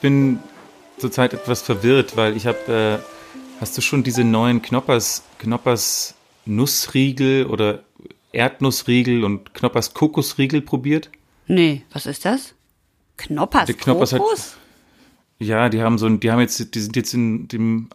bin zurzeit etwas verwirrt, weil ich habe, äh, hast du schon diese neuen Knoppers, Knoppers Nussriegel oder Erdnussriegel und Knoppers Kokosriegel probiert? Nee, was ist das? Knoppers, Der Knoppers hat- Kokos? Ja, die haben so ein, die haben jetzt, die sind jetzt in dem,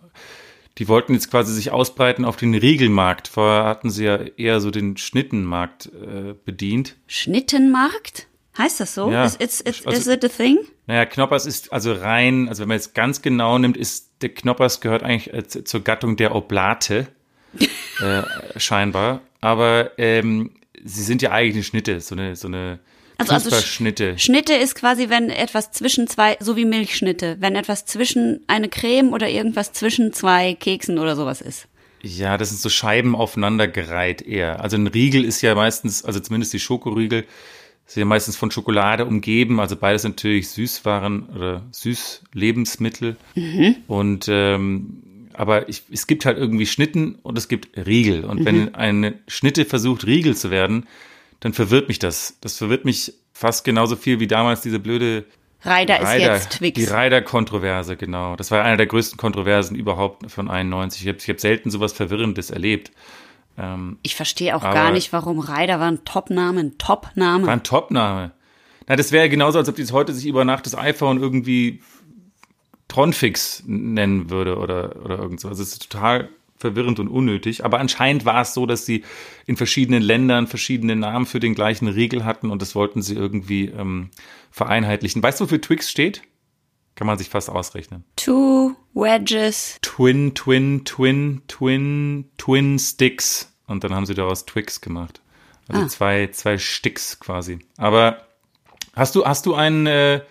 die wollten jetzt quasi sich ausbreiten auf den Riegelmarkt. Vorher hatten sie ja eher so den Schnittenmarkt äh, bedient. Schnittenmarkt? Heißt das so? Ja. Is, is, is, Also- is it a thing? Naja, Knoppers ist also rein, also wenn man jetzt ganz genau nimmt, ist der Knoppers gehört eigentlich äh, zu- zur Gattung der Oblate, äh, scheinbar. Aber ähm, sie sind ja eigentlich eine Schnitte, so eine, so eine Also, also Sch- Knusperschnitte. Schnitte ist quasi, wenn etwas zwischen zwei, so wie Milchschnitte, wenn etwas zwischen eine Creme oder irgendwas zwischen zwei Keksen oder sowas ist. Ja, das sind so Scheiben aufeinandergereiht eher. Also ein Riegel ist ja meistens, also zumindest die Schokoriegel, sind ja meistens von Schokolade umgeben. Also beides natürlich Süßwaren oder Süßlebensmittel. Und ähm, aber ich, es gibt halt irgendwie Schnitten und es gibt Riegel. Und wenn eine Schnitte versucht, Riegel zu werden, dann verwirrt mich das. Das verwirrt mich fast genauso viel wie damals diese blöde Reider ist jetzt Twix. Die Ryder-Kontroverse, genau. Das war einer der größten Kontroversen überhaupt von 91. Ich habe ich hab selten sowas Verwirrendes erlebt. Ähm, Ich verstehe auch gar nicht, warum Reider war ein Top-Name, ein Top-Name. war ein Top-Name. Na, das wäre genauso, als ob die heute sich über Nacht das iPhone irgendwie Tronfix nennen würde oder, oder irgend so. Also es ist total verwirrend und unnötig. Aber anscheinend war es so, dass sie in verschiedenen Ländern verschiedene Namen für den gleichen Riegel hatten und das wollten sie irgendwie ähm, vereinheitlichen. Weißt du, wofür Twix steht? Kann man sich fast ausrechnen. Two Wedges. Twin, Twin, Twin, Twin, Twin Sticks. Und dann haben sie daraus Twix gemacht. Also Ah. zwei, zwei Sticks quasi. Aber hast du, hast du einen, äh,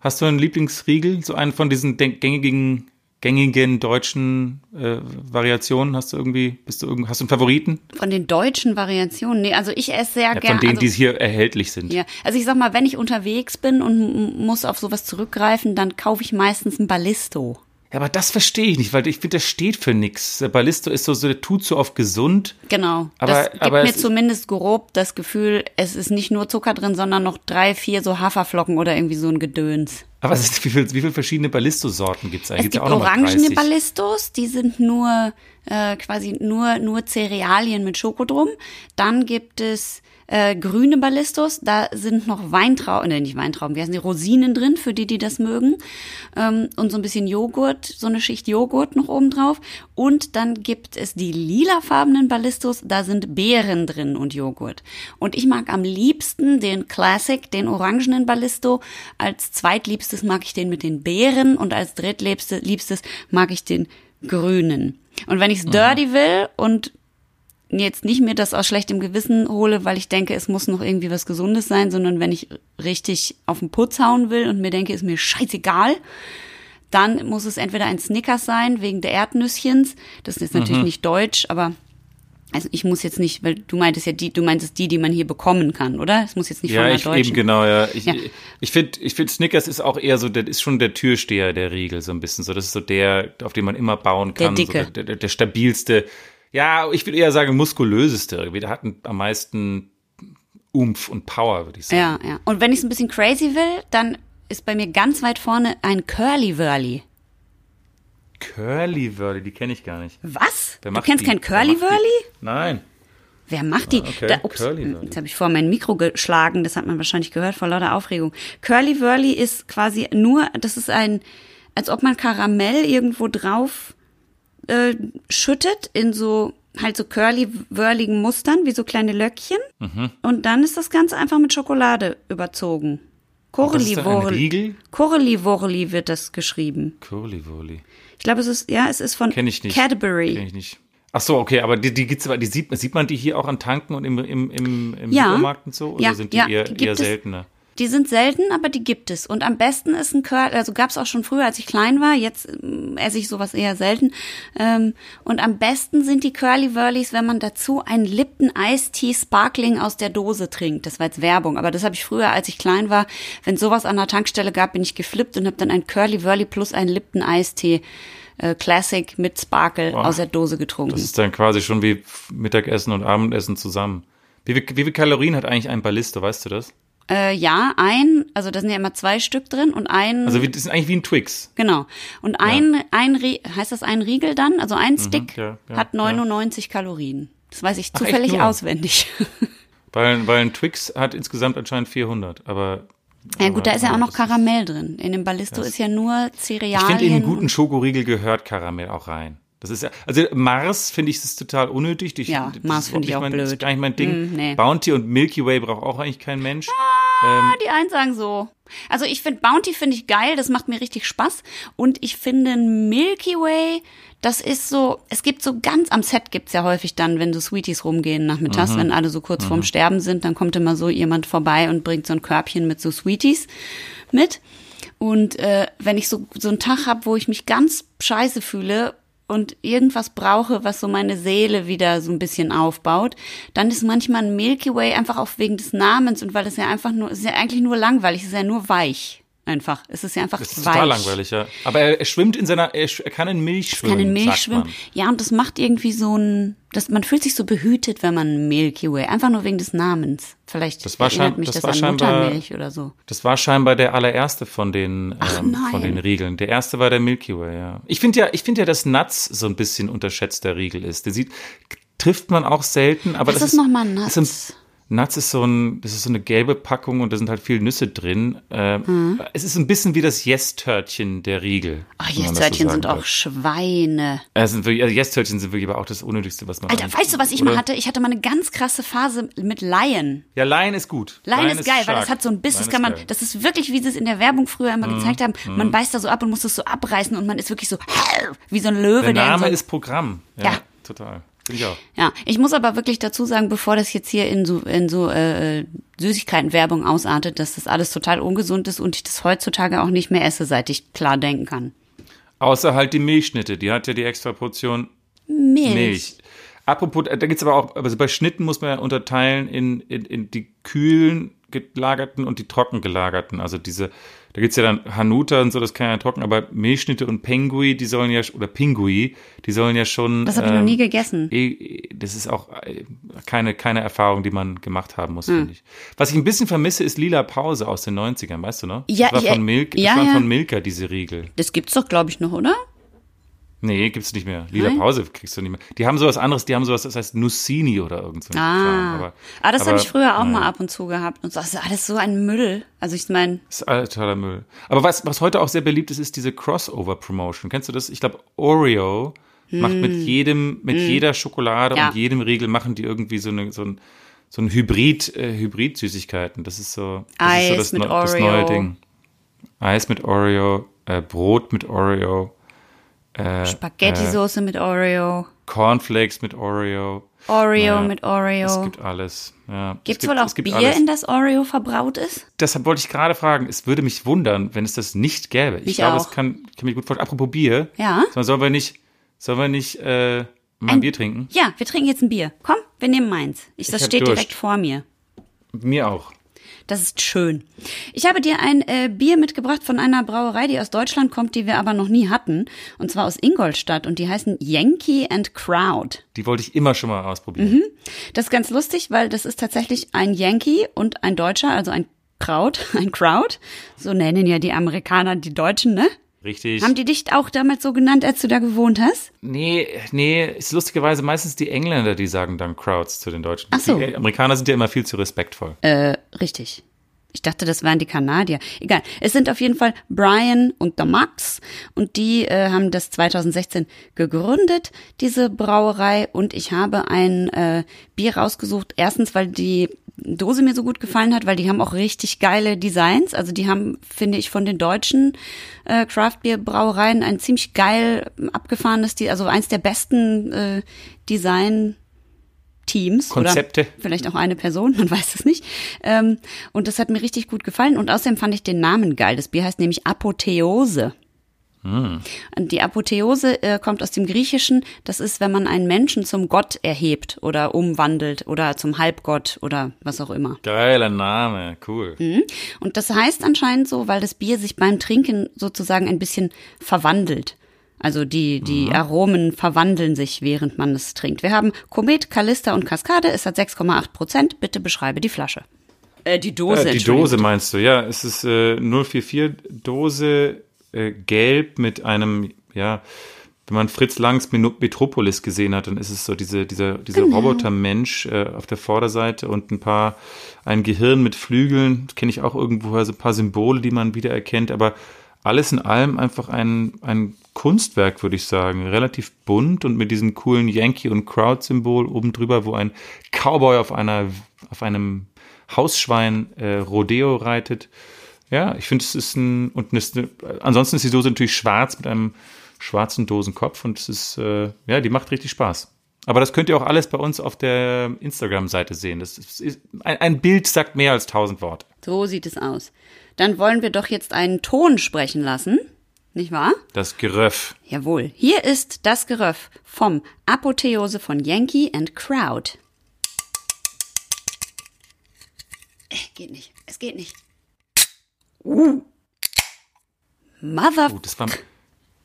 hast du einen Lieblingsriegel? So einen von diesen gängigen, gängigen deutschen äh, Variationen? Hast du irgendwie, bist du irgend, hast du einen Favoriten? Von den deutschen Variationen. Nee, also ich esse sehr Ja, gerne. von denen, also, die hier erhältlich sind. ja, also ich sag mal, wenn ich unterwegs bin und muss auf sowas zurückgreifen, dann kaufe ich meistens ein Ballisto. Ja, aber das verstehe ich nicht, weil ich finde, das steht für nichts. Ballisto ist so, so, der tut so auf gesund. Genau. Aber- das gibt aber mir es- zumindest grob das Gefühl, es ist nicht nur Zucker drin, sondern noch drei, vier so Haferflocken oder irgendwie so ein Gedöns. Aber es ist, wie viele wie viel verschiedene Ballisto-Sorten gibt es eigentlich? Es gibt orangene 30. Ballistos, die sind nur äh, quasi nur nur Cerealien mit Schoko drum. Dann gibt es äh, grüne Ballistos, da sind noch Weintrauben, ne, nicht Weintrauben, wie heißen die, Rosinen drin, für die, die das mögen. Ähm, und so ein bisschen Joghurt, so eine Schicht Joghurt noch oben drauf. Und dann gibt es die lilafarbenen Ballistos, da sind Beeren drin und Joghurt. Und ich mag am liebsten den Classic, den orangenen Ballisto. Als zweitliebstes mag ich den mit den Beeren und als drittliebstes liebstes mag ich den grünen. Und wenn ich's dirty will und jetzt nicht mir das aus schlechtem Gewissen hole, weil ich denke, es muss noch irgendwie was Gesundes sein, sondern wenn ich richtig auf den Putz hauen will und mir denke, ist mir scheißegal, dann muss es entweder ein Snickers sein, wegen der Erdnüsschens. Das ist natürlich nicht deutsch, aber also ich muss jetzt nicht, weil du meintest ja die, du meintest die, die man hier bekommen kann, oder? Es muss jetzt nicht von Ja, einer ich deutschen. eben genau, ja. Ich, Ja. ich finde, ich find Snickers ist auch eher so, der ist schon der Türsteher der Riegel, so ein bisschen. So, das ist so der, auf den man immer bauen Der kann. Dicke. So der, der, der stabilste. Ja, ich würde eher sagen muskulöseste. Der hat am meisten Umf und Power, würde ich sagen. Ja, ja. Und wenn ich es ein bisschen crazy will, dann ist bei mir ganz weit vorne ein Curly Wurly. Curly Wurly, die kenne ich gar nicht. Was? Wer Du kennst die? kein Curly? Wurly? Nein. Wer macht die? Ah, okay. Da, ups, jetzt habe ich vor mein Mikro geschlagen, das hat man wahrscheinlich gehört vor lauter Aufregung. Curly Wurly ist quasi nur, das ist ein, als ob man Karamell irgendwo drauf äh, schüttet in so halt so curly wurligen Mustern, wie so kleine Löckchen. Mhm. Und dann ist das Ganze einfach mit Schokolade überzogen. Corli Wurli wird das geschrieben. Curly Wurly. Ich glaube, es ist, ja, es ist von Kenne ich nicht. Cadbury. Kenn ich nicht. Ach so, okay, aber die, die gibt's aber, die sieht, sieht man die hier auch an Tanken und im, im, im, im Ja. Supermarkt und so? Oder Ja, sind die ja, eher, die eher seltener? Die sind selten, aber die gibt es. Und am besten ist ein Curl, also gab es auch schon früher, als ich klein war. Jetzt ähm, esse ich sowas eher selten. Ähm, und am besten sind die Curly Wurlies, wenn man dazu einen Lipton Ice Tea Sparkling aus der Dose trinkt. Das war jetzt Werbung, aber das habe ich früher, als ich klein war, wenn sowas an der Tankstelle gab, bin ich geflippt und habe dann ein Curly Wurly plus einen Lipton Ice Tea äh, Classic mit Sparkle Boah. aus der Dose getrunken. Das ist dann quasi schon wie Mittagessen und Abendessen zusammen. Wie viel, wie viel Kalorien hat eigentlich ein Ballisto, weißt du das? Äh, ja, ein, also da sind ja immer zwei Stück drin und ein. Also das ist eigentlich wie ein Twix. Genau. Und ein, ein Rie- heißt das ein Riegel dann? Also ein Stick Mhm, ja, ja, hat 99 Kalorien. Das weiß ich Ach, zufällig auswendig. Weil, weil ein Twix hat insgesamt anscheinend 400, aber. ja gut, da ist ja auch noch Karamell drin. In dem Ballisto ist ja nur Ich Cerealien. finde, in einen guten Schokoriegel gehört Karamell auch rein. Das ist ja, also Mars finde ich ist total unnötig. Ich, Ja, das Mars finde ich auch mein, Das ist blöd. gar nicht mein Ding. Mm, nee. Bounty und Milky Way braucht auch eigentlich kein Mensch. Ah, die einen sagen so. Also ich finde Bounty finde ich geil, das macht mir richtig Spaß. Und ich finde Milky Way, das ist so, es gibt so ganz, am Set gibt's ja häufig dann, wenn so Sweeties rumgehen nachmittags, Mhm. wenn alle so kurz vorm Sterben sind, dann kommt immer so jemand vorbei und bringt so ein Körbchen mit so Sweeties mit. Und äh, wenn ich so, so einen Tag habe, wo ich mich ganz scheiße fühle und irgendwas brauche, was so meine Seele wieder so ein bisschen aufbaut, dann ist manchmal ein Milky Way einfach auch wegen des Namens und weil es ja einfach nur, ist ja eigentlich nur langweilig, ist ja nur weich. Einfach. Es ist ja einfach Das ist weich. total langweilig, ja. Aber er, er schwimmt in seiner, er, er kann in Milch schwimmen. Kann in Milch schwimmen. Ja, und das macht irgendwie so ein, das, man fühlt sich so behütet, wenn man Milky Way, einfach nur wegen des Namens. Vielleicht Das war erinnert mich das das, war an scheinbar- Muttermilch oder so. Das war scheinbar der allererste von den, ähm, von den Riegeln. Der erste war der Milky Way, ja. Ich finde ja, ich finde ja, dass Nuts so ein bisschen unterschätzter Riegel ist. Der sieht, trifft man auch selten, aber Was das ist nochmal ist ein- Nuts? Ist so ein, das ist so eine gelbe Packung und da sind halt viele Nüsse drin. Ähm, Hm. Es ist ein bisschen wie das Yes-Törtchen der Riegel. Ach, das so Yes-Törtchen sagen sind auch. Schweine. Äh, sind wirklich, also Yes-Törtchen sind wirklich aber auch das Unnötigste, was man Alter, weißt du, was ich oder? mal hatte? Ich hatte mal eine ganz krasse Phase mit Lion. Ja, Lion ist gut. Lion ist geil, weil stark. das hat so ein Biss, das kann ist man, geil. Mhm, das ist wirklich, wie sie es in der Werbung früher immer gezeigt haben. Man beißt da so ab und muss es so abreißen und man ist wirklich so wie so ein Löwe, Der der Name so, ist Programm. Ja, Ja. total. Finde ich auch. Ja, ich muss aber wirklich dazu sagen, bevor das jetzt hier in so, in so äh, Süßigkeitenwerbung ausartet, dass das alles total ungesund ist und ich das heutzutage auch nicht mehr esse, seit ich klar denken kann. Außer halt die Milchschnitte, die hat ja die extra Portion Milch. Milch. Apropos, da gibt's aber auch, also bei Schnitten muss man ja unterteilen in, in, in die kühlen gelagerten und die trocken gelagerten. Also diese, da gibt's ja dann Hanuta und so, das kann ja trocken, aber Milchschnitte und Pengui, die sollen ja, oder Pingui, die sollen ja schon. Das habe ich noch ähm, nie gegessen. eh, Das ist auch äh, keine, keine Erfahrung, die man gemacht haben muss, Hm. finde ich. Was ich ein bisschen vermisse, ist Lila Pause aus den 90ern, weißt du noch? Ja, das war ja, von Milk, ja, das waren ja. von Milka, diese Riegel. Das gibt's doch, glaube ich, noch, oder? Nee, gibt's nicht mehr. Lila Nein? Pause kriegst du nicht mehr. Die haben sowas anderes, die haben sowas, das heißt Nussini oder irgend so ein Kram. Ah, Aber, ah das habe ich früher auch naja, mal ab und zu gehabt. Und so, das ist alles so ein Müll. Also ich meine, Das ist alles totaler Müll. Aber was, was heute auch sehr beliebt ist, ist diese Crossover-Promotion. Kennst du das? Ich glaube, Oreo macht mit jedem, mit jeder Schokolade. Ja. und jedem Riegel machen die irgendwie so eine, so ein, so ein Hybrid, äh, Hybrid-Süßigkeiten. Das ist so, das Eis ist so das, mit das Oreo. neue Ding. Eis mit Oreo, äh, Brot mit Oreo, äh, Spaghetti-Soße mit Oreo, Cornflakes mit Oreo. Oreo Ja, mit Es Oreo. gibt alles. Ja, es Gibt's gibt, wohl auch es Bier, alles. in das Oreo verbraut ist? Deshalb wollte ich gerade fragen, es würde mich wundern, wenn es das nicht gäbe. Ich Mich glaube, es kann, ich kann mich gut vorstellen. Apropos Bier. Ja. Sollen wir nicht, sollen wir nicht äh, mal ein Bier trinken? Ja, wir trinken jetzt ein Bier. Komm, wir nehmen meins. Ich, das steht Durst. direkt vor mir. Mir auch. Das ist schön. Ich habe dir ein äh, Bier mitgebracht von einer Brauerei, die aus Deutschland kommt, die wir aber noch nie hatten. Und zwar aus Ingolstadt. Und die heißen Yankee and Crowd. Die wollte ich immer schon mal ausprobieren. Mhm. Das ist ganz lustig, weil das ist tatsächlich ein Yankee und ein Deutscher, also ein Kraut, ein Crowd. So nennen ja die Amerikaner die Deutschen, ne? Richtig. Haben die dich auch damals so genannt, als du da gewohnt hast? nee, nee, ist lustigerweise meistens die Engländer, die sagen dann Crowds zu den Deutschen. Ach so. Die Amerikaner sind ja immer viel zu respektvoll. Äh, richtig. Ich dachte, das wären die Kanadier. Egal. Es sind auf jeden Fall Brian und der Max. Und die äh, haben das 2016 gegründet, diese Brauerei. Und ich habe ein äh, Bier rausgesucht. Erstens, weil die Dose mir so gut gefallen hat, weil die haben auch richtig geile Designs. Also die haben, finde ich, von den deutschen äh, Craft Beer Brauereien ein ziemlich geil abgefahrenes, Die- also eins der besten äh, Design Teams Konzepte. oder vielleicht auch eine Person, man weiß es nicht. Ähm, und das hat mir richtig gut gefallen und außerdem fand ich den Namen geil. Das Bier heißt nämlich Apotheose. Und die Apotheose äh, kommt aus dem Griechischen. Das ist, wenn man einen Menschen zum Gott erhebt oder umwandelt oder zum Halbgott oder was auch immer. Geiler Name, cool. Und das heißt anscheinend so, weil das Bier sich beim Trinken sozusagen ein bisschen verwandelt. Also die, die Aromen verwandeln sich, während man es trinkt. Wir haben Komet, Kalister und Kaskade. Es hat 6,8 Prozent. Bitte beschreibe die Flasche. Äh, die Dose. Äh, die Dose meinst du, ja. Es ist äh, 044 Dose äh, gelb mit einem, ja, wenn man Fritz Langs Metropolis gesehen hat, dann ist es so diese, dieser, dieser genau. Robotermensch äh, auf der Vorderseite und ein paar, ein Gehirn mit Flügeln, kenne ich auch irgendwo, also ein paar Symbole, die man wiedererkennt, aber alles in allem einfach ein, ein Kunstwerk, würde ich sagen. Relativ bunt und mit diesem coolen Yankee- und Crowd-Symbol oben drüber, wo ein Cowboy auf einer, auf einem Hausschwein äh, Rodeo reitet. Ja, ich finde, es ist ein, und eine, ansonsten ist die Dose natürlich schwarz mit einem schwarzen Dosenkopf und es ist, äh, ja, die macht richtig Spaß. Aber das könnt ihr auch alles bei uns auf der Instagram-Seite sehen. Das ist, ein, ein Bild sagt mehr als tausend Worte. So sieht es aus dann wollen wir doch jetzt einen Ton sprechen lassen. Nicht wahr? Das Geröff. Jawohl. Hier ist das Geröff vom Apotheose von Yankee and Crowd. Äh, geht nicht. Es geht nicht. Uh. Mother. Uh, das, war,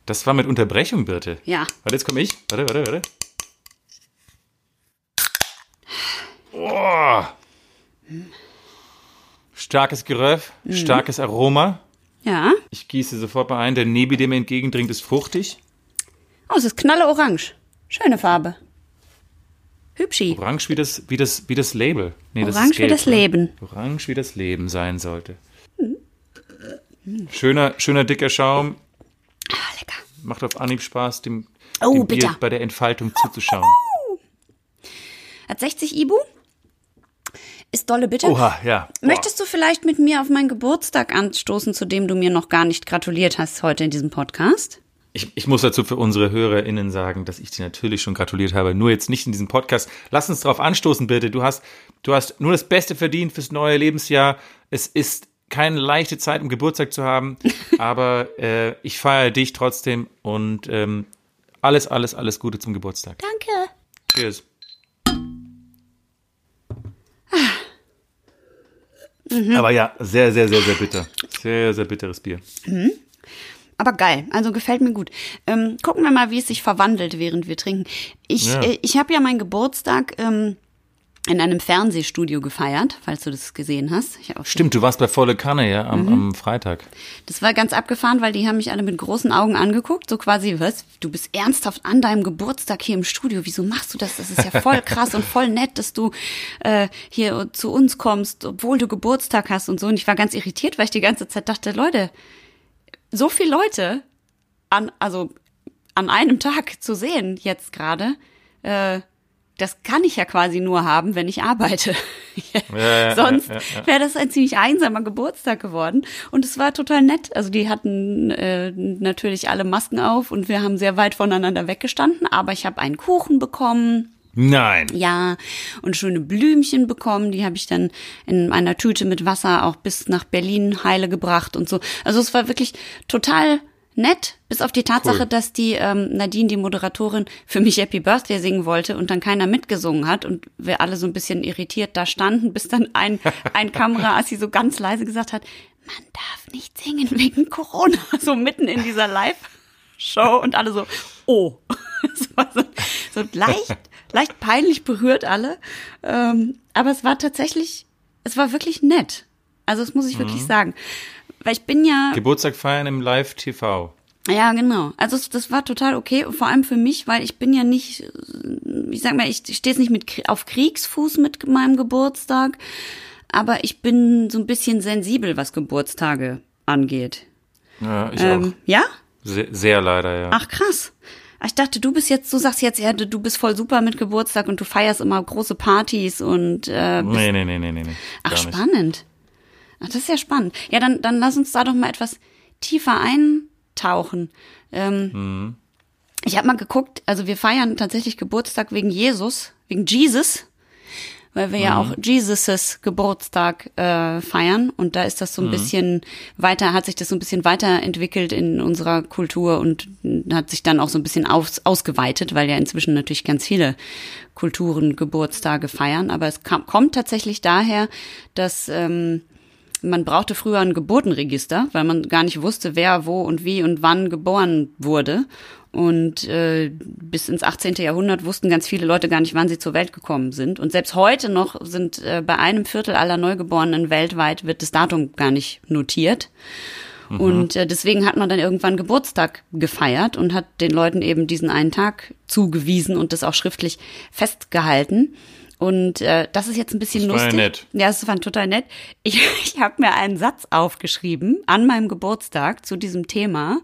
das war mit Unterbrechung, Birte. Ja. Warte, jetzt komme ich. Warte, warte, warte. Oh. Hm. Starkes Geröff, mhm. starkes Aroma. Ja. Ich gieße sofort mal ein. Der Nebi, der mir entgegendringt, ist fruchtig. Oh, es ist knalleorange. Schöne Farbe. Hübschi. Orange wie das, wie das, wie das Label. Nee, Orange das wie das ne? Leben. Orange wie das Leben sein sollte. Schöner, schöner dicker Schaum. Ah, lecker. Macht auf Anhieb Spaß, dem, oh, dem Bier bei der Entfaltung zuzuschauen. Hat 60 Ibu? Ist dolle bitte. Oha, ja. Boah. Möchtest du vielleicht mit mir auf meinen Geburtstag anstoßen, zu dem du mir noch gar nicht gratuliert hast heute in diesem Podcast? Ich, ich muss dazu für unsere HörerInnen sagen, dass ich dir natürlich schon gratuliert habe, nur jetzt nicht in diesem Podcast. Lass uns darauf anstoßen, bitte. Du hast, du hast nur das Beste verdient fürs neue Lebensjahr. Es ist keine leichte Zeit, um Geburtstag zu haben, aber äh, ich feiere dich trotzdem und ähm, alles, alles, alles Gute zum Geburtstag. Danke. Cheers. Mhm. Aber ja, sehr, sehr, sehr, sehr bitter. Sehr, sehr bitteres Bier. Mhm. Aber geil, also gefällt mir gut. Ähm, gucken wir mal, wie es sich verwandelt, während wir trinken. Ich, ja. äh, ich habe ja meinen Geburtstag ähm, in einem Fernsehstudio gefeiert, falls du das gesehen hast. Stimmt, du warst bei Volle Kanne, ja, am, mhm. am, Freitag. Das war ganz abgefahren, weil die haben mich alle mit großen Augen angeguckt, so quasi, was, du bist ernsthaft an deinem Geburtstag hier im Studio, wieso machst du das? Das ist ja voll krass und voll nett, dass du äh, hier zu uns kommst, obwohl du Geburtstag hast und so. Und ich war ganz irritiert, weil ich die ganze Zeit dachte, Leute, so viele Leute an, also an einem Tag zu sehen jetzt gerade, äh, das kann ich ja quasi nur haben, wenn ich arbeite. ja, Sonst ja, ja, wäre das ein ziemlich einsamer Geburtstag geworden. Und es war total nett. Also die hatten äh, natürlich alle Masken auf und wir haben sehr weit voneinander weggestanden. Aber ich habe einen Kuchen bekommen. Nein. Ja, und schöne Blümchen bekommen. Die habe ich dann in einer Tüte mit Wasser auch bis nach Berlin heile gebracht und so. Also es war wirklich total nett, bis auf die Tatsache, cool. dass die ähm, Nadine, die Moderatorin, für mich Happy Birthday singen wollte und dann keiner mitgesungen hat und wir alle so ein bisschen irritiert da standen, bis dann ein, ein Kameraassi so ganz leise gesagt hat, man darf nicht singen wegen Corona, so mitten in dieser Live-Show und alle so, oh. Es war so, so leicht, leicht peinlich berührt alle. Ähm, aber es war tatsächlich, es war wirklich nett. Also das muss ich mhm. wirklich sagen. Weil ich bin ja. Geburtstag feiern im Live-TV. Ja, genau. Also das war total okay, vor allem für mich, weil ich bin ja nicht, ich sag mal, ich stehe jetzt nicht mit auf Kriegsfuß mit meinem Geburtstag, aber ich bin so ein bisschen sensibel, was Geburtstage angeht. Ja, ich ähm, auch. Ja? Sehr, sehr leider, ja. Ach krass. Ich dachte, du bist jetzt, du sagst jetzt, ja, du bist voll super mit Geburtstag und du feierst immer große Partys und äh, bist, nee, nee, nee, nee, nee. Ach, spannend. Ach, das ist ja spannend. Ja, dann, dann lass uns da doch mal etwas tiefer eintauchen. Ähm, mhm. Ich habe mal geguckt, also wir feiern tatsächlich Geburtstag wegen Jesus, wegen Jesus, weil wir mhm. ja auch Jesus' Geburtstag äh, feiern und da ist das so ein mhm. bisschen weiter, hat sich das so ein bisschen weiterentwickelt in unserer Kultur und hat sich dann auch so ein bisschen aus, ausgeweitet, weil ja inzwischen natürlich ganz viele Kulturen Geburtstage feiern, aber es kam, kommt tatsächlich daher, dass ähm, man brauchte früher ein Geburtenregister, weil man gar nicht wusste, wer, wo und wie und wann geboren wurde. Und äh, bis ins 18. Jahrhundert wussten ganz viele Leute gar nicht, wann sie zur Welt gekommen sind. Und selbst heute noch sind äh, bei einem Viertel aller Neugeborenen weltweit wird das Datum gar nicht notiert. Mhm. Und äh, deswegen hat man dann irgendwann Geburtstag gefeiert und hat den Leuten eben diesen einen Tag zugewiesen und das auch schriftlich festgehalten. Und äh, das ist jetzt ein bisschen das war lustig. Ja, nett. ja, das war total nett. Ich, ich habe mir einen Satz aufgeschrieben an meinem Geburtstag zu diesem Thema.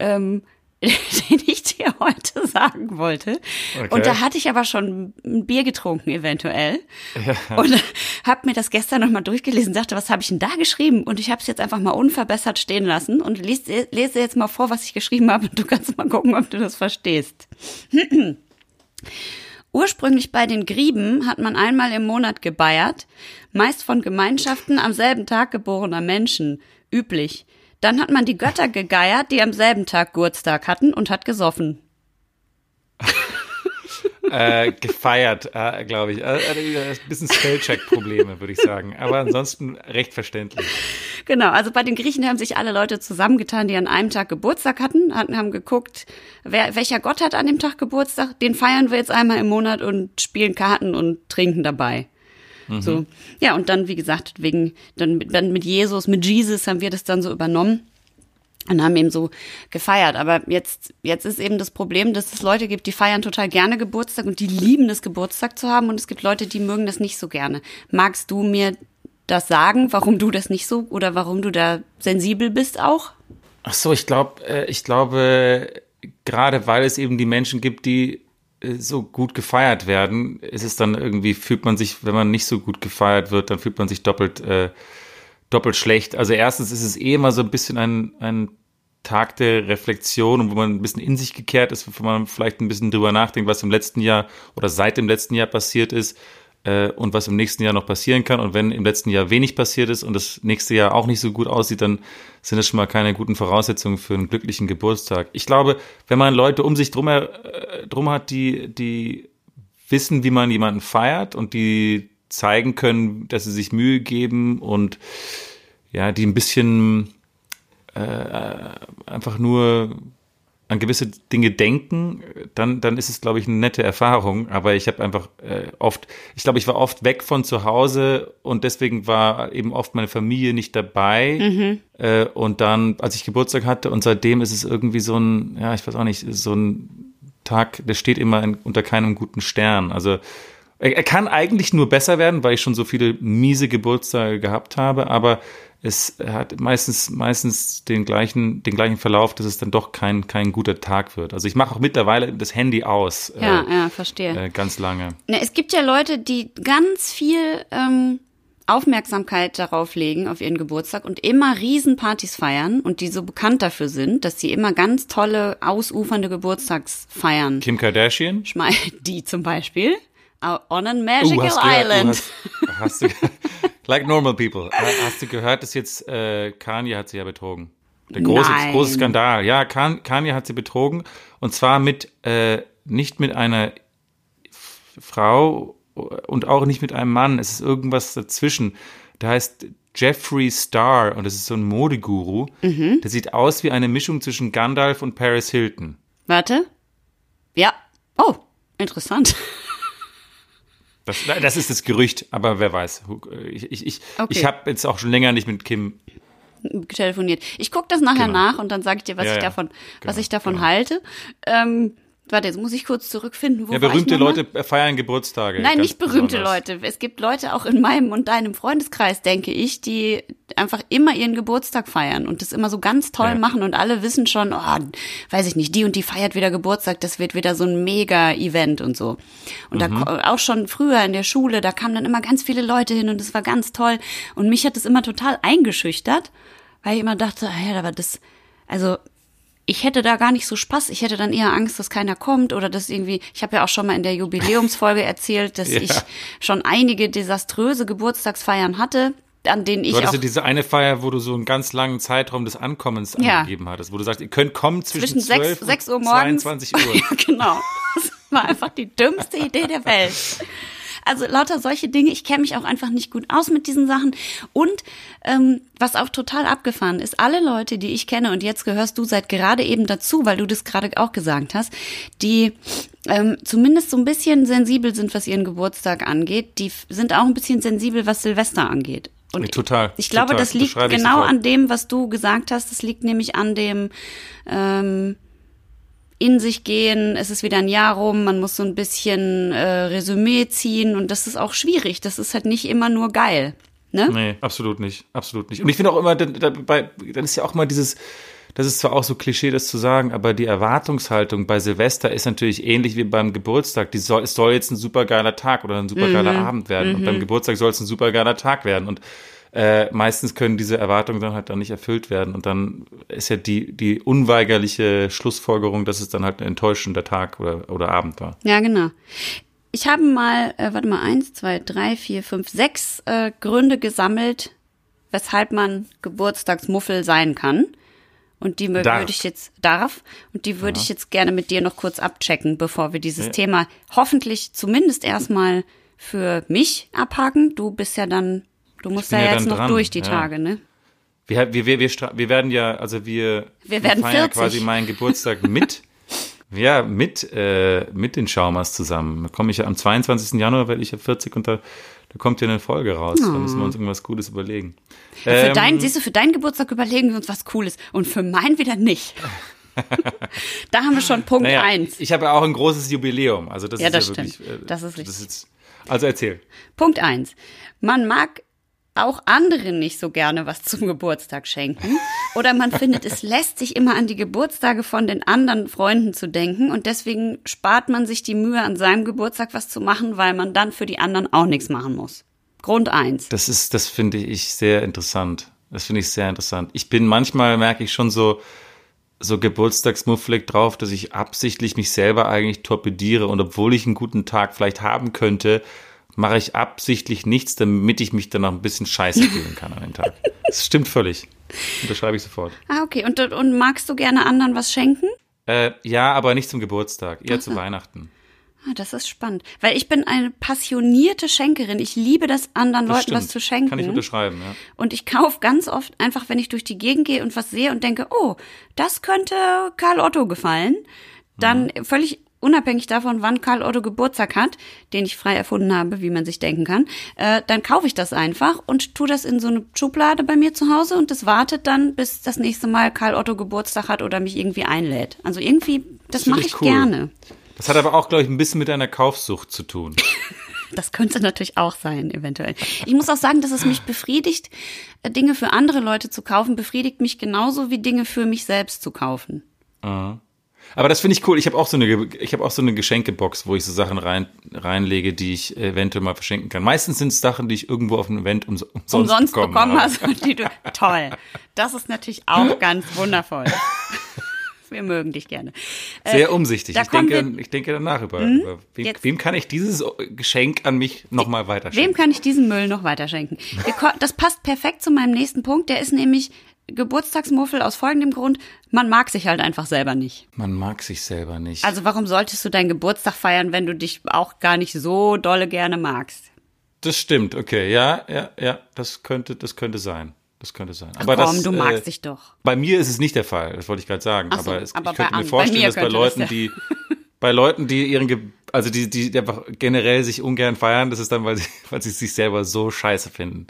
Ähm, den ich dir heute sagen wollte. Okay. Und da hatte ich aber schon ein Bier getrunken eventuell. Ja. Und habe mir das gestern nochmal durchgelesen, dachte, was habe ich denn da geschrieben? Und ich habe es jetzt einfach mal unverbessert stehen lassen und lese, lese jetzt mal vor, was ich geschrieben habe und du kannst mal gucken, ob du das verstehst. Ursprünglich bei den Grieben hat man einmal im Monat gebeiert, meist von Gemeinschaften am selben Tag geborener Menschen, üblich. Dann hat man die Götter gegeiert, die am selben Tag Geburtstag hatten und hat gesoffen. äh, gefeiert, äh, glaube ich. Äh, äh, bisschen Spellcheck-Probleme, würde ich sagen. Aber ansonsten recht verständlich. Genau, also bei den Griechen haben sich alle Leute zusammengetan, die an einem Tag Geburtstag hatten, hatten haben geguckt, wer, welcher Gott hat an dem Tag Geburtstag. Den feiern wir jetzt einmal im Monat und spielen Karten und trinken dabei. Mhm. So. Ja, und dann, wie gesagt, wegen, dann, dann mit Jesus, mit Jesus haben wir das dann so übernommen und haben eben so gefeiert. Aber jetzt, jetzt ist eben das Problem, dass es Leute gibt, die feiern total gerne Geburtstag und die lieben es, Geburtstag zu haben. Und es gibt Leute, die mögen das nicht so gerne. Magst du mir das sagen, warum du das nicht so oder warum du da sensibel bist auch? Ach so, ich glaube, äh, ich glaube, gerade weil es eben die Menschen gibt, die äh, so gut gefeiert werden, ist es dann irgendwie, fühlt man sich, wenn man nicht so gut gefeiert wird, dann fühlt man sich doppelt, äh, doppelt schlecht. Also erstens ist es eh immer so ein bisschen ein, ein Tag der Reflexion wo man ein bisschen in sich gekehrt ist, wo man vielleicht ein bisschen drüber nachdenkt, was im letzten Jahr oder seit dem letzten Jahr passiert ist äh, und was im nächsten Jahr noch passieren kann. Und wenn im letzten Jahr wenig passiert ist und das nächste Jahr auch nicht so gut aussieht, dann sind das schon mal keine guten Voraussetzungen für einen glücklichen Geburtstag. Ich glaube, wenn man Leute um sich drum, äh, drum hat, die, die wissen, wie man jemanden feiert und die zeigen können, dass sie sich Mühe geben und ja, die ein bisschen äh, einfach nur an gewisse Dinge denken, dann, dann ist es, glaube ich, eine nette Erfahrung. Aber ich habe einfach äh, oft, ich glaube, ich war oft weg von zu Hause und deswegen war eben oft meine Familie nicht dabei. Mhm. Äh, und dann, als ich Geburtstag hatte und seitdem ist es irgendwie so ein, ja, ich weiß auch nicht, so ein Tag, der steht immer in, unter keinem guten Stern. Also er, er kann eigentlich nur besser werden, weil ich schon so viele miese Geburtstage gehabt habe, aber es hat meistens, meistens den gleichen, den gleichen Verlauf, dass es dann doch kein, kein guter Tag wird. Also ich mache auch mittlerweile das Handy aus. Ja, äh, ja, verstehe. Äh, ganz lange. Na, es gibt ja Leute, die ganz viel ähm, Aufmerksamkeit darauf legen, auf ihren Geburtstag und immer Riesenpartys feiern und die so bekannt dafür sind, dass sie immer ganz tolle, ausufernde Geburtstagsfeiern. Kim Kardashian? Schmei die zum Beispiel. On a Magical uh, Island. Gehört, hast, hast du, like normal people. Hast du gehört, dass jetzt äh, Kanye hat sie ja betrogen? Der große, große Skandal. Ja, Kanye hat sie betrogen und zwar mit äh, nicht mit einer Frau und auch nicht mit einem Mann. Es ist irgendwas dazwischen. Der heißt Jeffree Star und das ist so ein Modeguru. Mhm. Der sieht aus wie eine Mischung zwischen Gandalf und Paris Hilton. Warte. Ja. Oh, interessant. Das, das ist das Gerücht, aber wer weiß. Ich, ich, ich, okay. ich habe jetzt auch schon länger nicht mit Kim telefoniert. Ich gucke das nachher genau. nach und dann sage ich dir, was ja, ich davon, genau, was ich davon genau. halte. Ähm, Warte, jetzt muss ich kurz zurückfinden. Wo ja, berühmte Leute feiern Geburtstage. Nein, nicht berühmte besonders. Leute. Es gibt Leute auch in meinem und deinem Freundeskreis, denke ich, die einfach immer ihren Geburtstag feiern und das immer so ganz toll ja. machen und alle wissen schon, oh, weiß ich nicht, die und die feiert wieder Geburtstag, das wird wieder so ein Mega-Event und so. Und mhm. da auch schon früher in der Schule, da kamen dann immer ganz viele Leute hin und das war ganz toll. Und mich hat das immer total eingeschüchtert, weil ich immer dachte, ah ja, aber das, also ich hätte da gar nicht so Spaß. Ich hätte dann eher Angst, dass keiner kommt oder dass irgendwie, ich habe ja auch schon mal in der Jubiläumsfolge erzählt, dass ja. ich schon einige desaströse Geburtstagsfeiern hatte, an denen ich du hattest ja diese eine Feier, wo du so einen ganz langen Zeitraum des Ankommens ja. angegeben hattest, wo du sagst, ihr könnt kommen zwischen, zwischen 12 6, 6 Uhr morgens. 22 Uhr. ja, genau. Das war einfach die dümmste Idee der Welt. Also lauter solche Dinge. Ich kenne mich auch einfach nicht gut aus mit diesen Sachen. Und ähm, was auch total abgefahren ist, alle Leute, die ich kenne, und jetzt gehörst du seit gerade eben dazu, weil du das gerade auch gesagt hast, die ähm, zumindest so ein bisschen sensibel sind, was ihren Geburtstag angeht, die sind auch ein bisschen sensibel, was Silvester angeht. Und total, Ich glaube, total. das liegt genau an dem, was du gesagt hast. Das liegt nämlich an dem ähm, in sich gehen. Es ist wieder ein Jahr rum. Man muss so ein bisschen äh, Resümee ziehen und das ist auch schwierig. Das ist halt nicht immer nur geil. Ne? Nee, absolut nicht, absolut nicht. Und ich finde auch immer, dann, dabei, dann ist ja auch mal dieses, das ist zwar auch so Klischee, das zu sagen, aber die Erwartungshaltung bei Silvester ist natürlich ähnlich wie beim Geburtstag. Die soll, es soll jetzt ein supergeiler Tag oder ein supergeiler Mhm. Abend werden. Und beim Geburtstag soll es ein supergeiler Tag werden. Und äh, meistens können diese Erwartungen dann halt dann nicht erfüllt werden. Und dann ist ja die, die unweigerliche Schlussfolgerung, dass es dann halt ein enttäuschender Tag oder, oder Abend war. Ja, genau. Ich habe mal, äh, warte mal, eins, zwei, drei, vier, fünf, sechs äh, Gründe gesammelt, weshalb man Geburtstagsmuffel sein kann. Und die Darf. würde ich jetzt, darf, und die würde ich jetzt gerne mit dir noch kurz abchecken, bevor wir dieses Thema hoffentlich zumindest erstmal für mich abhaken. Du bist ja dann, du musst bin ja, jetzt noch dran, durch die ja. Tage, ne? Wir, wir, wir, wir, wir werden ja, also wir, Wir werden feiern 40. quasi meinen Geburtstag mit, ja, mit, äh, mit den Schaumers zusammen. Da komme ich ja am 22. Januar, werde ich ja 40 und da, da kommt ja eine Folge raus. Da müssen wir uns irgendwas Gutes überlegen. Für Ähm, deinen, siehst du, für deinen Geburtstag überlegen wir uns was Cooles und für meinen wieder nicht. da haben wir schon Punkt naja, eins. ich habe ja auch ein großes Jubiläum. Also das Ja, ist das ja wirklich. stimmt. äh, Das ist richtig. Das ist, also erzähl. Punkt eins. Man mag auch anderen nicht so gerne was zum Geburtstag schenken. Oder man findet, es lässt sich immer an die Geburtstage von den anderen Freunden zu denken und deswegen spart man sich die Mühe, an seinem Geburtstag was zu machen, weil man dann für die anderen auch nichts machen muss. Grund eins. Das ist, das finde ich sehr interessant. Das finde ich sehr interessant. Ich bin manchmal, merke ich schon so, so geburtstagsmuffelig drauf, dass ich absichtlich mich selber eigentlich torpediere und obwohl ich einen guten Tag vielleicht haben könnte, mache ich absichtlich nichts, damit ich mich dann noch ein bisschen scheiße fühlen kann an dem Tag. Das stimmt völlig. Unterschreibe ich sofort. Ah, okay. Und, und magst du gerne anderen was schenken? Äh, ja, aber nicht zum Geburtstag, eher zu Weihnachten. Ah, das ist spannend. Weil ich bin eine passionierte Schenkerin. Ich liebe das, anderen Das Leuten was stimmt. zu schenken. Kann ich unterschreiben, ja. Und ich kaufe ganz oft einfach, wenn ich durch die Gegend gehe und was sehe und denke, oh, das könnte Karl Otto gefallen, dann Mhm. völlig unabhängig davon, wann Karl Otto Geburtstag hat, den ich frei erfunden habe, wie man sich denken kann, äh, dann kaufe ich das einfach und tue das in so eine Schublade bei mir zu Hause und das wartet dann, bis das nächste Mal Karl Otto Geburtstag hat oder mich irgendwie einlädt. Also irgendwie, das finde mache ich cool. gerne. Das hat aber auch, glaube ich, ein bisschen mit einer Kaufsucht zu tun. Das könnte natürlich auch sein, eventuell. Ich muss auch sagen, dass es mich befriedigt, äh, Dinge für andere Leute zu kaufen, befriedigt mich genauso wie Dinge für mich selbst zu kaufen. Aber das finde ich cool. Ich habe auch so eine, ich habe auch so eine Geschenkebox, wo ich so Sachen rein, reinlege, die ich eventuell mal verschenken kann. Meistens sind es Sachen, die ich irgendwo auf einem Event ums, umsonst, Umsonst bekommen, bekommen habe. hast die du. Toll. Das ist natürlich auch ganz wundervoll. Wir mögen dich gerne. Sehr umsichtig. da Ich denke, wir- ich denke danach über, über wem, wem kann ich dieses Geschenk an mich nochmal Wem weiterschenken. kann ich diesen Müll noch weiterschenken? Das passt perfekt zu meinem nächsten Punkt. Der ist nämlich Geburtstagsmuffel aus folgendem Grund. Man mag sich halt einfach selber nicht. Man mag sich selber nicht. Also warum solltest du deinen Geburtstag feiern, wenn du dich auch gar nicht so dolle gerne magst? das stimmt, okay, ja, ja, ja, das könnte, das könnte sein. Das könnte sein. Aber Komm, das, du magst äh, dich doch. Bei mir ist es nicht der Fall, das wollte ich gerade sagen. Ach so, aber es, aber ich könnte mir vorstellen, dass bei das Leuten, ja. die bei Leuten, die ihren, Ge also die, die einfach generell sich ungern feiern, das ist dann, weil sie, weil sie sich selber so scheiße finden.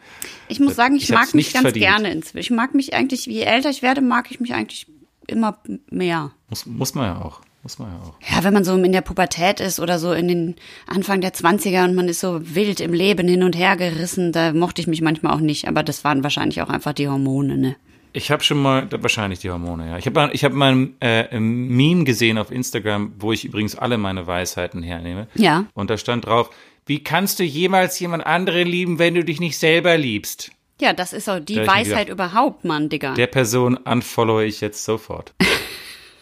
Ich muss sagen, ich, ich mag mich ganz verdient. gerne inzwischen. Ich mag mich eigentlich, je älter ich werde, mag ich mich eigentlich immer mehr. Muss, muss man ja auch. Muss man ja auch. Ja, wenn man so in der Pubertät ist oder so in den Anfang der 20er und man ist so wild im Leben hin und her gerissen, da mochte ich mich manchmal auch nicht. Aber das waren wahrscheinlich auch einfach die Hormone, ne? Ich habe schon mal, wahrscheinlich die Hormone, ja. Ich habe ich hab mal ein äh, ein Meme gesehen auf Instagram, wo ich übrigens alle meine Weisheiten hernehme. Ja. Und da stand drauf, wie kannst du jemals jemand anderen lieben, wenn du dich nicht selber liebst? Ja, das ist auch die Weisheit überhaupt, Mann, Digga. Der Person unfollowe ich jetzt sofort.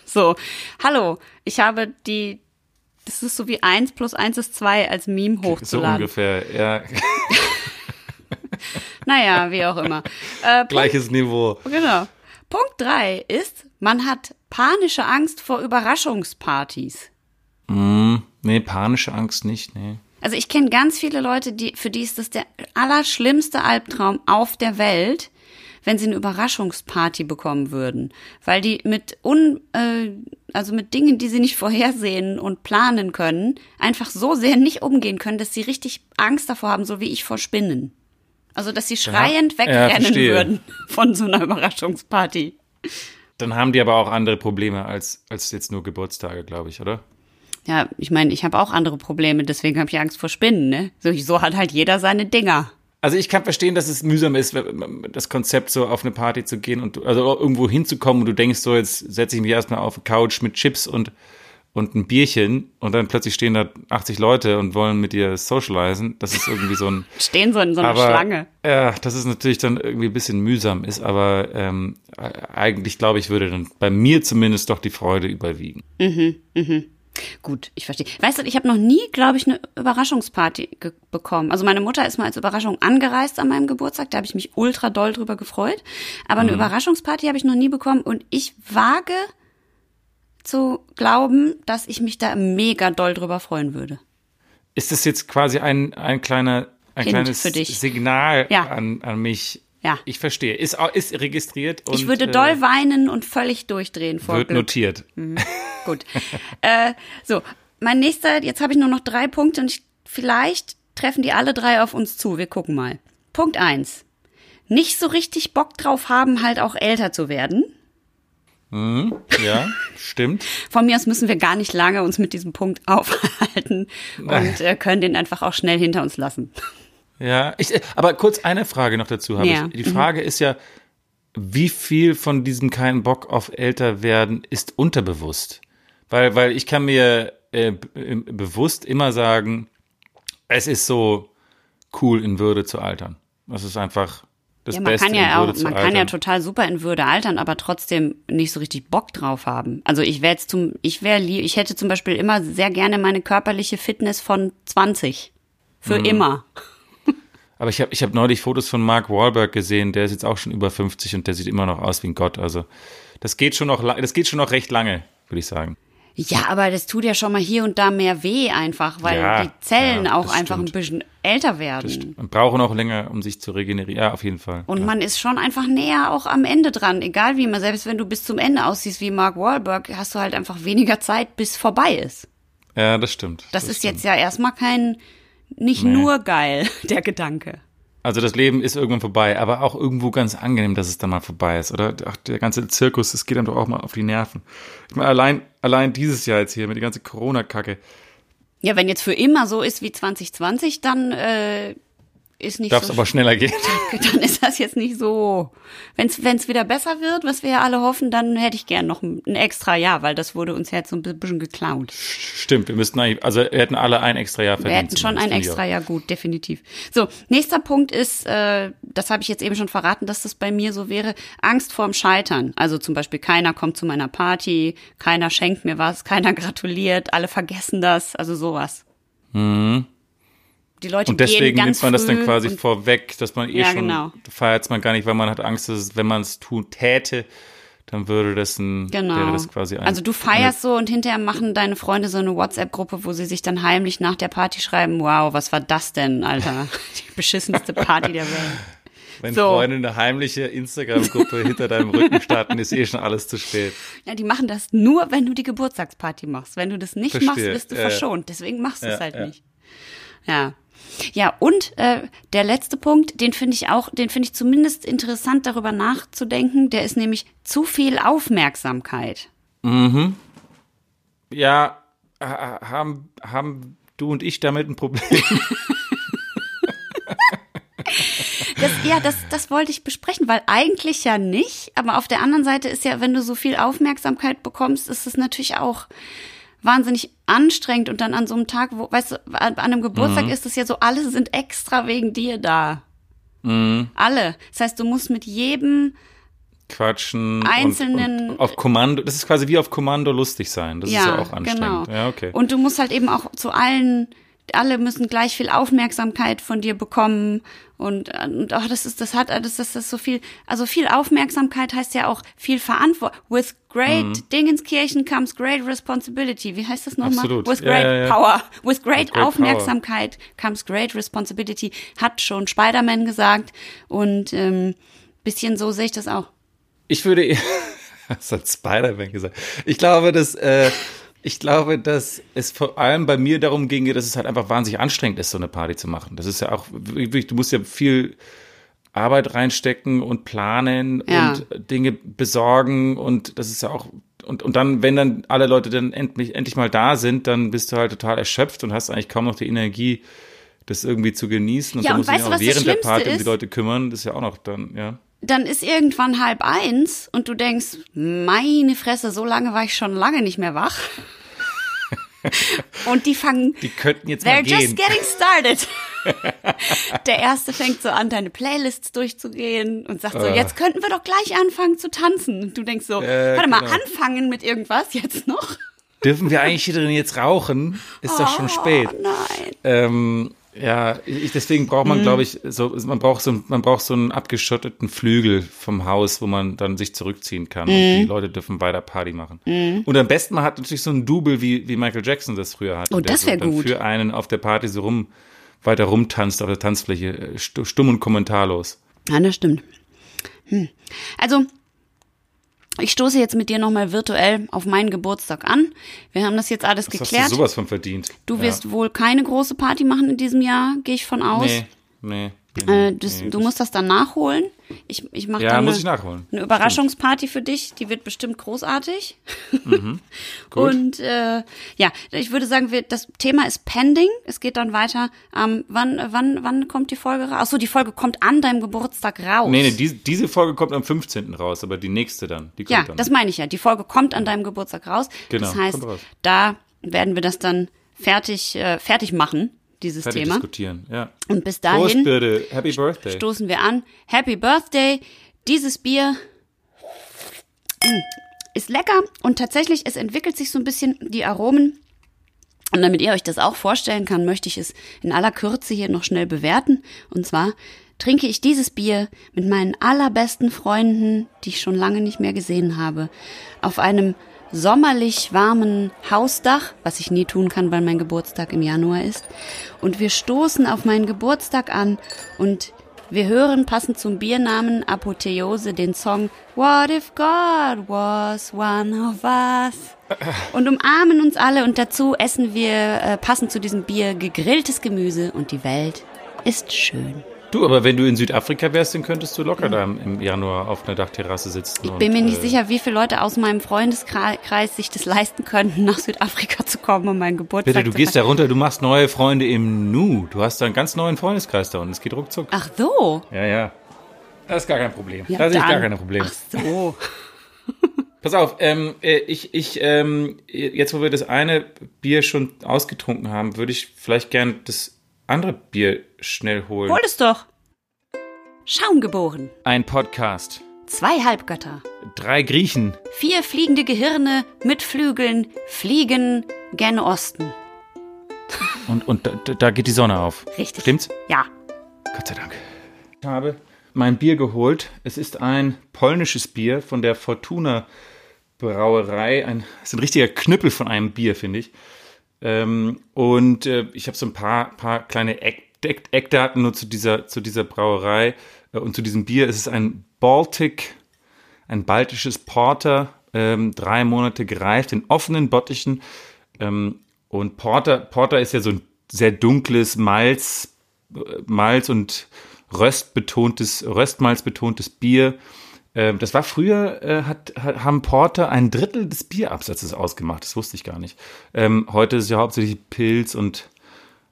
So, hallo, ich habe die, das ist so wie eins plus eins ist zwei als Meme So hochzuladen. ungefähr, ja. naja, wie auch immer. Äh, Punkt, Gleiches Niveau. genau. Punkt drei ist, man hat panische Angst vor Überraschungspartys. Nee, panische Angst nicht, nee. Also ich kenne ganz viele Leute, die, für die ist das der allerschlimmste Albtraum auf der Welt, wenn sie eine Überraschungsparty bekommen würden. Weil die mit un, äh, also mit Dingen, die sie nicht vorhersehen und planen können, einfach so sehr nicht umgehen können, dass sie richtig Angst davor haben, so wie ich vor Spinnen. Also dass sie schreiend ja, wegrennen ja, würden von so einer Überraschungsparty. Dann haben die aber auch andere Probleme als, als jetzt nur Geburtstage, glaube ich, oder? Ja, ich meine, ich habe auch andere Probleme, deswegen habe ich Angst vor Spinnen, ne? So, so hat halt jeder seine Dinger. Also ich kann verstehen, dass es mühsam ist, das Konzept so auf eine Party zu gehen und also irgendwo hinzukommen und du denkst so, jetzt setze ich mich erstmal auf eine Couch mit Chips und und ein Bierchen und dann plötzlich stehen da 80 Leute und wollen mit dir socialisen. Das ist irgendwie so ein. stehen so in so einer aber, Schlange. Ja, das ist natürlich dann irgendwie ein bisschen mühsam ist, aber ähm, eigentlich glaube ich, würde dann bei mir zumindest doch die Freude überwiegen. Mhm, mhm. Gut, ich verstehe. Weißt du, ich habe noch nie, glaube ich, eine Überraschungsparty bekommen. Also meine Mutter ist mal als Überraschung angereist an meinem Geburtstag, da habe ich mich ultra doll drüber gefreut. Aber eine mhm. Überraschungsparty habe ich noch nie bekommen und ich wage zu glauben, dass ich mich da mega doll drüber freuen würde. Ist das jetzt quasi ein, ein kleiner ein Hint kleines Signal ja. an, an mich? Ja. Ich verstehe. Ist, ist registriert. Und, ich würde doll äh, weinen und völlig durchdrehen vor Wird Glück. notiert. Mhm. Gut. äh, so, mein nächster, jetzt habe ich nur noch drei Punkte und ich, vielleicht treffen die alle drei auf uns zu. Wir gucken mal. Punkt eins. Nicht so richtig Bock drauf haben, halt auch älter zu werden. Mhm, ja, stimmt. Von mir aus müssen wir gar nicht lange uns mit diesem Punkt aufhalten und äh, können den einfach auch schnell hinter uns lassen. Ja, ich, aber kurz eine Frage noch dazu habe Ja, ich. Die Frage ist ja, wie viel von diesem keinen Bock auf älter werden ist unterbewusst? Weil, weil ich kann mir äh, bewusst immer sagen, es ist so cool in Würde zu altern. Das ist einfach das ja, man Beste kann ja auch, man kann ja total super in Würde altern, aber trotzdem nicht so richtig Bock drauf haben. Also ich wäre jetzt zum, ich wäre, ich hätte zum Beispiel immer sehr gerne meine körperliche Fitness von 20. Für Mhm. immer. Aber ich habe ich hab neulich Fotos von Mark Wahlberg gesehen, der ist jetzt auch schon über 50 und der sieht immer noch aus wie ein Gott. Also das geht schon noch, das geht schon noch recht lange, würde ich sagen. Ja, aber das tut ja schon mal hier und da mehr weh einfach, weil Ja, die Zellen ja, auch einfach ein stimmt. bisschen älter werden. Man braucht auch länger, um sich zu regenerieren. Ja, auf jeden Fall. Und ja. man ist schon einfach näher auch am Ende dran, egal wie man, selbst wenn du bis zum Ende aussiehst wie Mark Wahlberg, hast du halt einfach weniger Zeit, bis vorbei ist. ja, das stimmt. Das, ist stimmt. jetzt ja erstmal kein, nicht Nee. nur geil, der Gedanke. Also das Leben ist irgendwann vorbei, aber auch irgendwo ganz angenehm, dass es dann mal vorbei ist, oder? Ach, der ganze Zirkus, das geht dann doch auch mal auf die Nerven. Ich meine, allein, allein dieses Jahr jetzt hier mit der ganzen Corona-Kacke, Ja, wenn jetzt für immer so ist wie 2020, dann äh, ist nicht darf es so aber schneller gehen. dann ist das jetzt nicht so. Wenn es wieder besser wird, was wir ja alle hoffen, dann hätte ich gern noch ein, extra Jahr, weil das wurde uns jetzt so ein bisschen geklaut. Stimmt, wir müssten eigentlich, also wir hätten alle ein extra Jahr verdient. Wir hätten schon ein extra Jahr gut, definitiv. So, nächster Punkt ist, äh, das habe ich jetzt eben schon verraten, dass das bei mir so wäre, Angst vorm Scheitern. Also zum Beispiel, keiner kommt zu meiner Party, keiner schenkt mir was, keiner gratuliert, alle vergessen das, also sowas. Die Leute Und deswegen nimmt man das dann quasi vorweg, dass man eh Ja, schon genau. feiert man gar nicht, weil man hat Angst, dass wenn man es tun täte, dann würde das ein, Genau. wäre das quasi ein, also du feierst so und hinterher machen deine Freunde so eine WhatsApp-Gruppe, wo sie sich dann heimlich nach der Party schreiben, wow, was war das denn, Alter? Die beschissenste Party der Welt. Wenn so. Freunde eine heimliche Instagram-Gruppe hinter deinem Rücken starten, ist eh schon alles zu spät. Ja, die machen das nur, wenn du die Geburtstagsparty machst. Wenn du das nicht Verstehe. machst, wirst du ja. verschont. Deswegen machst du es halt ja. nicht. Ja. Ja, und äh, der letzte Punkt, den finde ich auch, den finde ich zumindest interessant, darüber nachzudenken. Der ist nämlich zu viel Aufmerksamkeit. Ja, ha- haben, haben du und ich damit ein Problem? Das, ja, das, das wollte ich besprechen, weil eigentlich ja nicht. Aber auf der anderen Seite ist ja, wenn du so viel Aufmerksamkeit bekommst, ist es natürlich auch wahnsinnig anstrengend. Und dann an so einem Tag, wo, weißt du, an, einem Geburtstag ist es ja so, alle sind extra wegen dir da. Alle. Das heißt, du musst mit jedem, Quatschen. Einzelnen- Und, und auf Kommando, das ist quasi wie auf Kommando lustig sein. Das ja, ist ja auch anstrengend. genau. Ja, okay. Und du musst halt eben auch zu allen alle müssen gleich viel Aufmerksamkeit von dir bekommen und, und oh, das ist, das hat, das, das ist so viel, also viel Aufmerksamkeit heißt ja auch viel Verantwortung. With great Mhm. Dingenskirchen comes great responsibility. Wie heißt das nochmal? Absolut. With Ja, great ja, ja. power. With great, great power. Aufmerksamkeit comes great responsibility. Hat schon Spider-Man gesagt und ähm, bisschen so sehe ich das auch. Ich würde eher, das hat Spider-Man gesagt. Ich glaube, dass, äh, ich glaube, dass es vor allem bei mir darum ginge, dass es halt einfach wahnsinnig anstrengend ist, so eine Party zu machen. Das ist ja auch, du musst ja viel Arbeit reinstecken und planen Ja. und Dinge besorgen und das ist ja auch, und, und dann, wenn dann alle Leute dann endlich, endlich mal da sind, dann bist du halt total erschöpft und hast eigentlich kaum noch die Energie, das irgendwie zu genießen. Und Ja, dann und musst du dich auch während der Party um die ist? Leute kümmern. Das ist ja auch noch dann, ja. Dann ist irgendwann halb eins und du denkst, meine Fresse, so lange war ich schon lange nicht mehr wach. und die fangen Die könnten jetzt mal They're gehen. just getting started. Der erste fängt so an, deine Playlists durchzugehen und sagt so, Äh. jetzt könnten wir doch gleich anfangen zu tanzen. Und du denkst so, Äh, warte mal, genau. anfangen mit irgendwas jetzt noch? Dürfen wir eigentlich hier drin jetzt rauchen? Ist doch schon spät. Oh nein. Ähm, ja, ich, deswegen braucht Mhm. man, glaube ich, so, man braucht so, man braucht so einen abgeschotteten Flügel vom Haus, wo man dann sich zurückziehen kann. Und Mhm. die Leute dürfen weiter Party machen. Und am besten man hat natürlich so einen Double, wie, wie Michael Jackson das früher hatte. Oh, der das so wär dann gut. Für einen auf der Party so rum, weiter rumtanzt auf der Tanzfläche, äh, stu- stumm und kommentarlos. Ja, das stimmt. Hm. Also, ich stoße jetzt mit dir nochmal virtuell auf meinen Geburtstag an. Wir haben das jetzt alles Das hast geklärt. du sowas von verdient. Du Ja. wirst wohl keine große Party machen in diesem Jahr, gehe ich von aus. Nee, nee. Äh, das, nee, du musst das dann nachholen. Ich, ich mache Ja, dann muss eine, ich nachholen. eine Überraschungsparty für dich. Die wird bestimmt großartig. Mhm. Und äh, ja, ich würde sagen, wir, das Thema ist pending. Es geht dann weiter. Ähm, wann, wann, wann kommt die Folge raus? Achso, die Folge kommt an deinem Geburtstag raus. Nee, nee, diese, diese Folge kommt am 15. raus, aber die nächste dann, die kommt ja, dann. das meine ich ja. Die Folge kommt an deinem Geburtstag raus. Genau, das heißt, da werden wir das dann fertig, äh, fertig machen, dieses fertig Thema. diskutieren, ja. Und bis Prost, dahin bitte. Happy Birthday. stoßen wir an. Happy Birthday. Dieses Bier mm, ist lecker und tatsächlich, es entwickelt sich so ein bisschen die Aromen. Und damit ihr euch das auch vorstellen kann, möchte ich es in aller Kürze hier noch schnell bewerten. Und zwar trinke ich dieses Bier mit meinen allerbesten Freunden, die ich schon lange nicht mehr gesehen habe, auf einem sommerlich warmen Hausdach, was ich nie tun kann, weil mein Geburtstag im Januar ist. Und wir stoßen auf meinen Geburtstag an und wir hören passend zum Biernamen Apotheose den Song What if God was one of us? Und umarmen uns alle und dazu essen wir äh, passend zu diesem Bier gegrilltes Gemüse und die Welt ist schön. Du, aber wenn du in Südafrika wärst, dann könntest du locker da im- Januar auf einer Dachterrasse sitzen. Ich bin und, mir nicht äh, sicher, wie viele Leute aus meinem Freundeskreis sich das leisten könnten, nach Südafrika zu kommen, um meinen Geburtstag Bitte, du gehst da runter, du machst neue Freunde im Nu. Du hast da einen ganz neuen Freundeskreis da und es geht ruckzuck. Ach so. Ja, ja. Das ist gar kein Problem. Ja, das ist gar kein Problem. Ach so. Pass auf, ähm, äh, ich, ich, ähm, jetzt wo wir das eine Bier schon ausgetrunken haben, würde ich vielleicht gern das andere Bier schnell holen. Hol es doch. Schaum geboren. Ein Podcast. Zwei Halbgötter. Drei Griechen. Vier fliegende Gehirne mit Flügeln fliegen gen Osten. Und, und da, da geht die Sonne auf. Richtig. Stimmt's? Ja. Gott sei Dank. Ich habe mein Bier geholt. Es ist ein polnisches Bier von der Fortuna Brauerei. Ein, es ist ein richtiger Knüppel von einem Bier, finde ich. Ähm, und äh, ich habe so ein paar, paar kleine Eck, Eck, Eckdaten nur zu dieser, zu dieser Brauerei äh, und zu diesem Bier. Es ist ein Baltic, ein baltisches Porter, ähm, drei Monate gereift in offenen Bottichen. Ähm, und Porter, Porter ist ja so ein sehr dunkles Malz, äh, Malz und Röstbetontes, Röstmalz betontes Bier. Ähm, das war früher, äh, hat, hat, haben Porter ein Drittel des Bierabsatzes ausgemacht. Das wusste ich gar nicht. Ähm, heute ist ja hauptsächlich Pilz und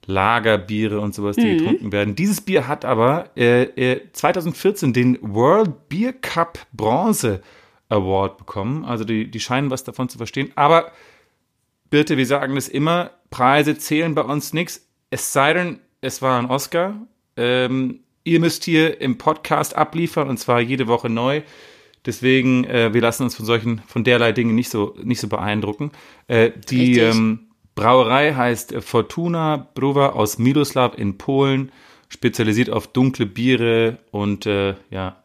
Lagerbiere und sowas, die getrunken werden. Dieses Bier hat aber äh, äh, 2014 den World Beer Cup Bronze Award bekommen. Also die, die scheinen was davon zu verstehen. Aber Birte, wir sagen das immer, Preise zählen bei uns nichts. Es sei denn, es war ein Oscar. Ähm, ihr müsst hier im Podcast abliefern und zwar jede Woche neu. Deswegen, äh, wir lassen uns von solchen, von derlei Dingen nicht so, nicht so beeindrucken. Äh, die, ähm, Brauerei heißt Fortuna Brova aus Miroslav in Polen, spezialisiert auf dunkle Biere und äh, ja,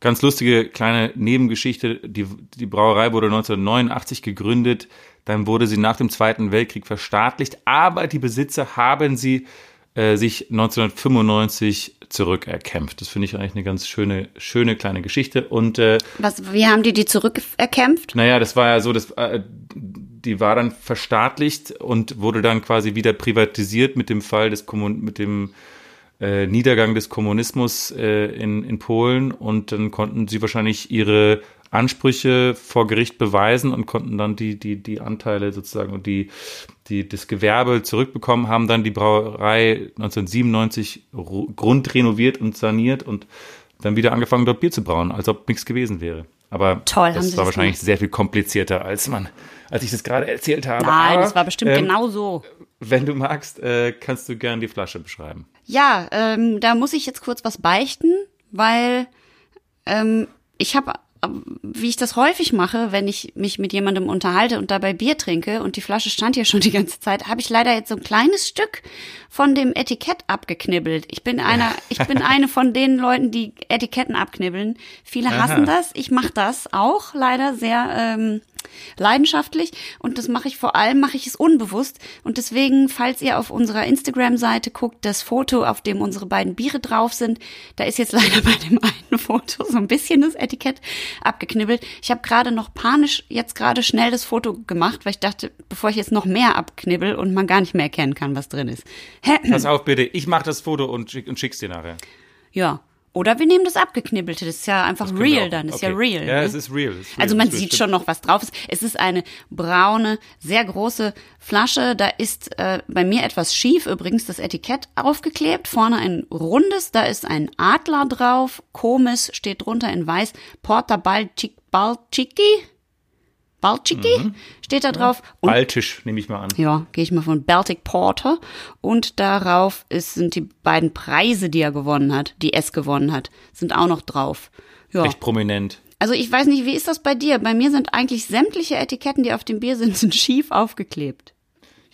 ganz lustige kleine Nebengeschichte. Die, die Brauerei wurde 1989 gegründet, dann wurde sie nach dem Zweiten Weltkrieg verstaatlicht, aber die Besitzer haben sie äh, sich 1995 zurückerkämpft. Das finde ich eigentlich eine ganz schöne, schöne kleine Geschichte. Und äh, Was, wie haben die die zurückerkämpft? naja, das war ja so, dass äh, die war dann verstaatlicht und wurde dann quasi wieder privatisiert mit dem Fall des Kommun mit dem äh, Niedergang des Kommunismus äh, in, in Polen und dann konnten sie wahrscheinlich ihre Ansprüche vor Gericht beweisen und konnten dann die, die, die Anteile sozusagen und die, die, das Gewerbe zurückbekommen, haben dann die Brauerei 1997 ru- grundrenoviert und saniert und dann wieder angefangen, dort Bier zu brauen, als ob nichts gewesen wäre. Aber Toll, das war das wahrscheinlich gemacht. sehr viel komplizierter, als man, als ich das gerade erzählt habe. Nein, Aber, das war bestimmt ähm, genau so. Wenn du magst, äh, kannst du gern die Flasche beschreiben. Ja, ähm, da muss ich jetzt kurz was beichten, weil ähm, ich habe, wie ich das häufig mache, wenn ich mich mit jemandem unterhalte und dabei Bier trinke und die Flasche stand hier schon die ganze Zeit, habe ich leider jetzt so ein kleines Stück von dem Etikett abgeknibbelt. Ich bin einer, ich bin eine von den Leuten, die Etiketten abknibbeln. Viele hassen das. Ich mache das auch leider sehr ähm, leidenschaftlich und das mache ich vor allem, mache ich es unbewusst und deswegen, falls ihr auf unserer Instagram-Seite guckt, das Foto, auf dem unsere beiden Biere drauf sind, da ist jetzt leider bei dem einen Foto so ein bisschen das Etikett abgeknibbelt. Ich habe gerade noch panisch jetzt gerade schnell das Foto gemacht, weil ich dachte, bevor ich jetzt noch mehr abknibbel und man gar nicht mehr erkennen kann, was drin ist. Hä? Pass auf bitte, ich mache das Foto und, schick, und schick's dir nachher. Ja. Oder wir nehmen das abgeknibbelte, das ist ja einfach real dann, ist Okay. ja real. Ja, ne? es ist real. es ist real, Also man ist sieht schon noch, was drauf ist. Es ist eine braune, sehr große Flasche. Da ist äh, bei mir etwas schief übrigens das Etikett aufgeklebt. Vorne ein rundes, da ist ein Adler drauf. Komisch steht drunter in weiß. Porta Baltic, Balciki? Balciki steht da drauf. Und Baltisch, nehme ich mal an. ja, gehe ich mal von Baltic Porter. Und darauf ist, sind die beiden Preise, die er gewonnen hat, die es gewonnen hat, sind auch noch drauf. Ja. Recht prominent. Also ich weiß nicht, wie ist das bei dir? Bei mir sind eigentlich sämtliche Etiketten, die auf dem Bier sind, sind schief aufgeklebt.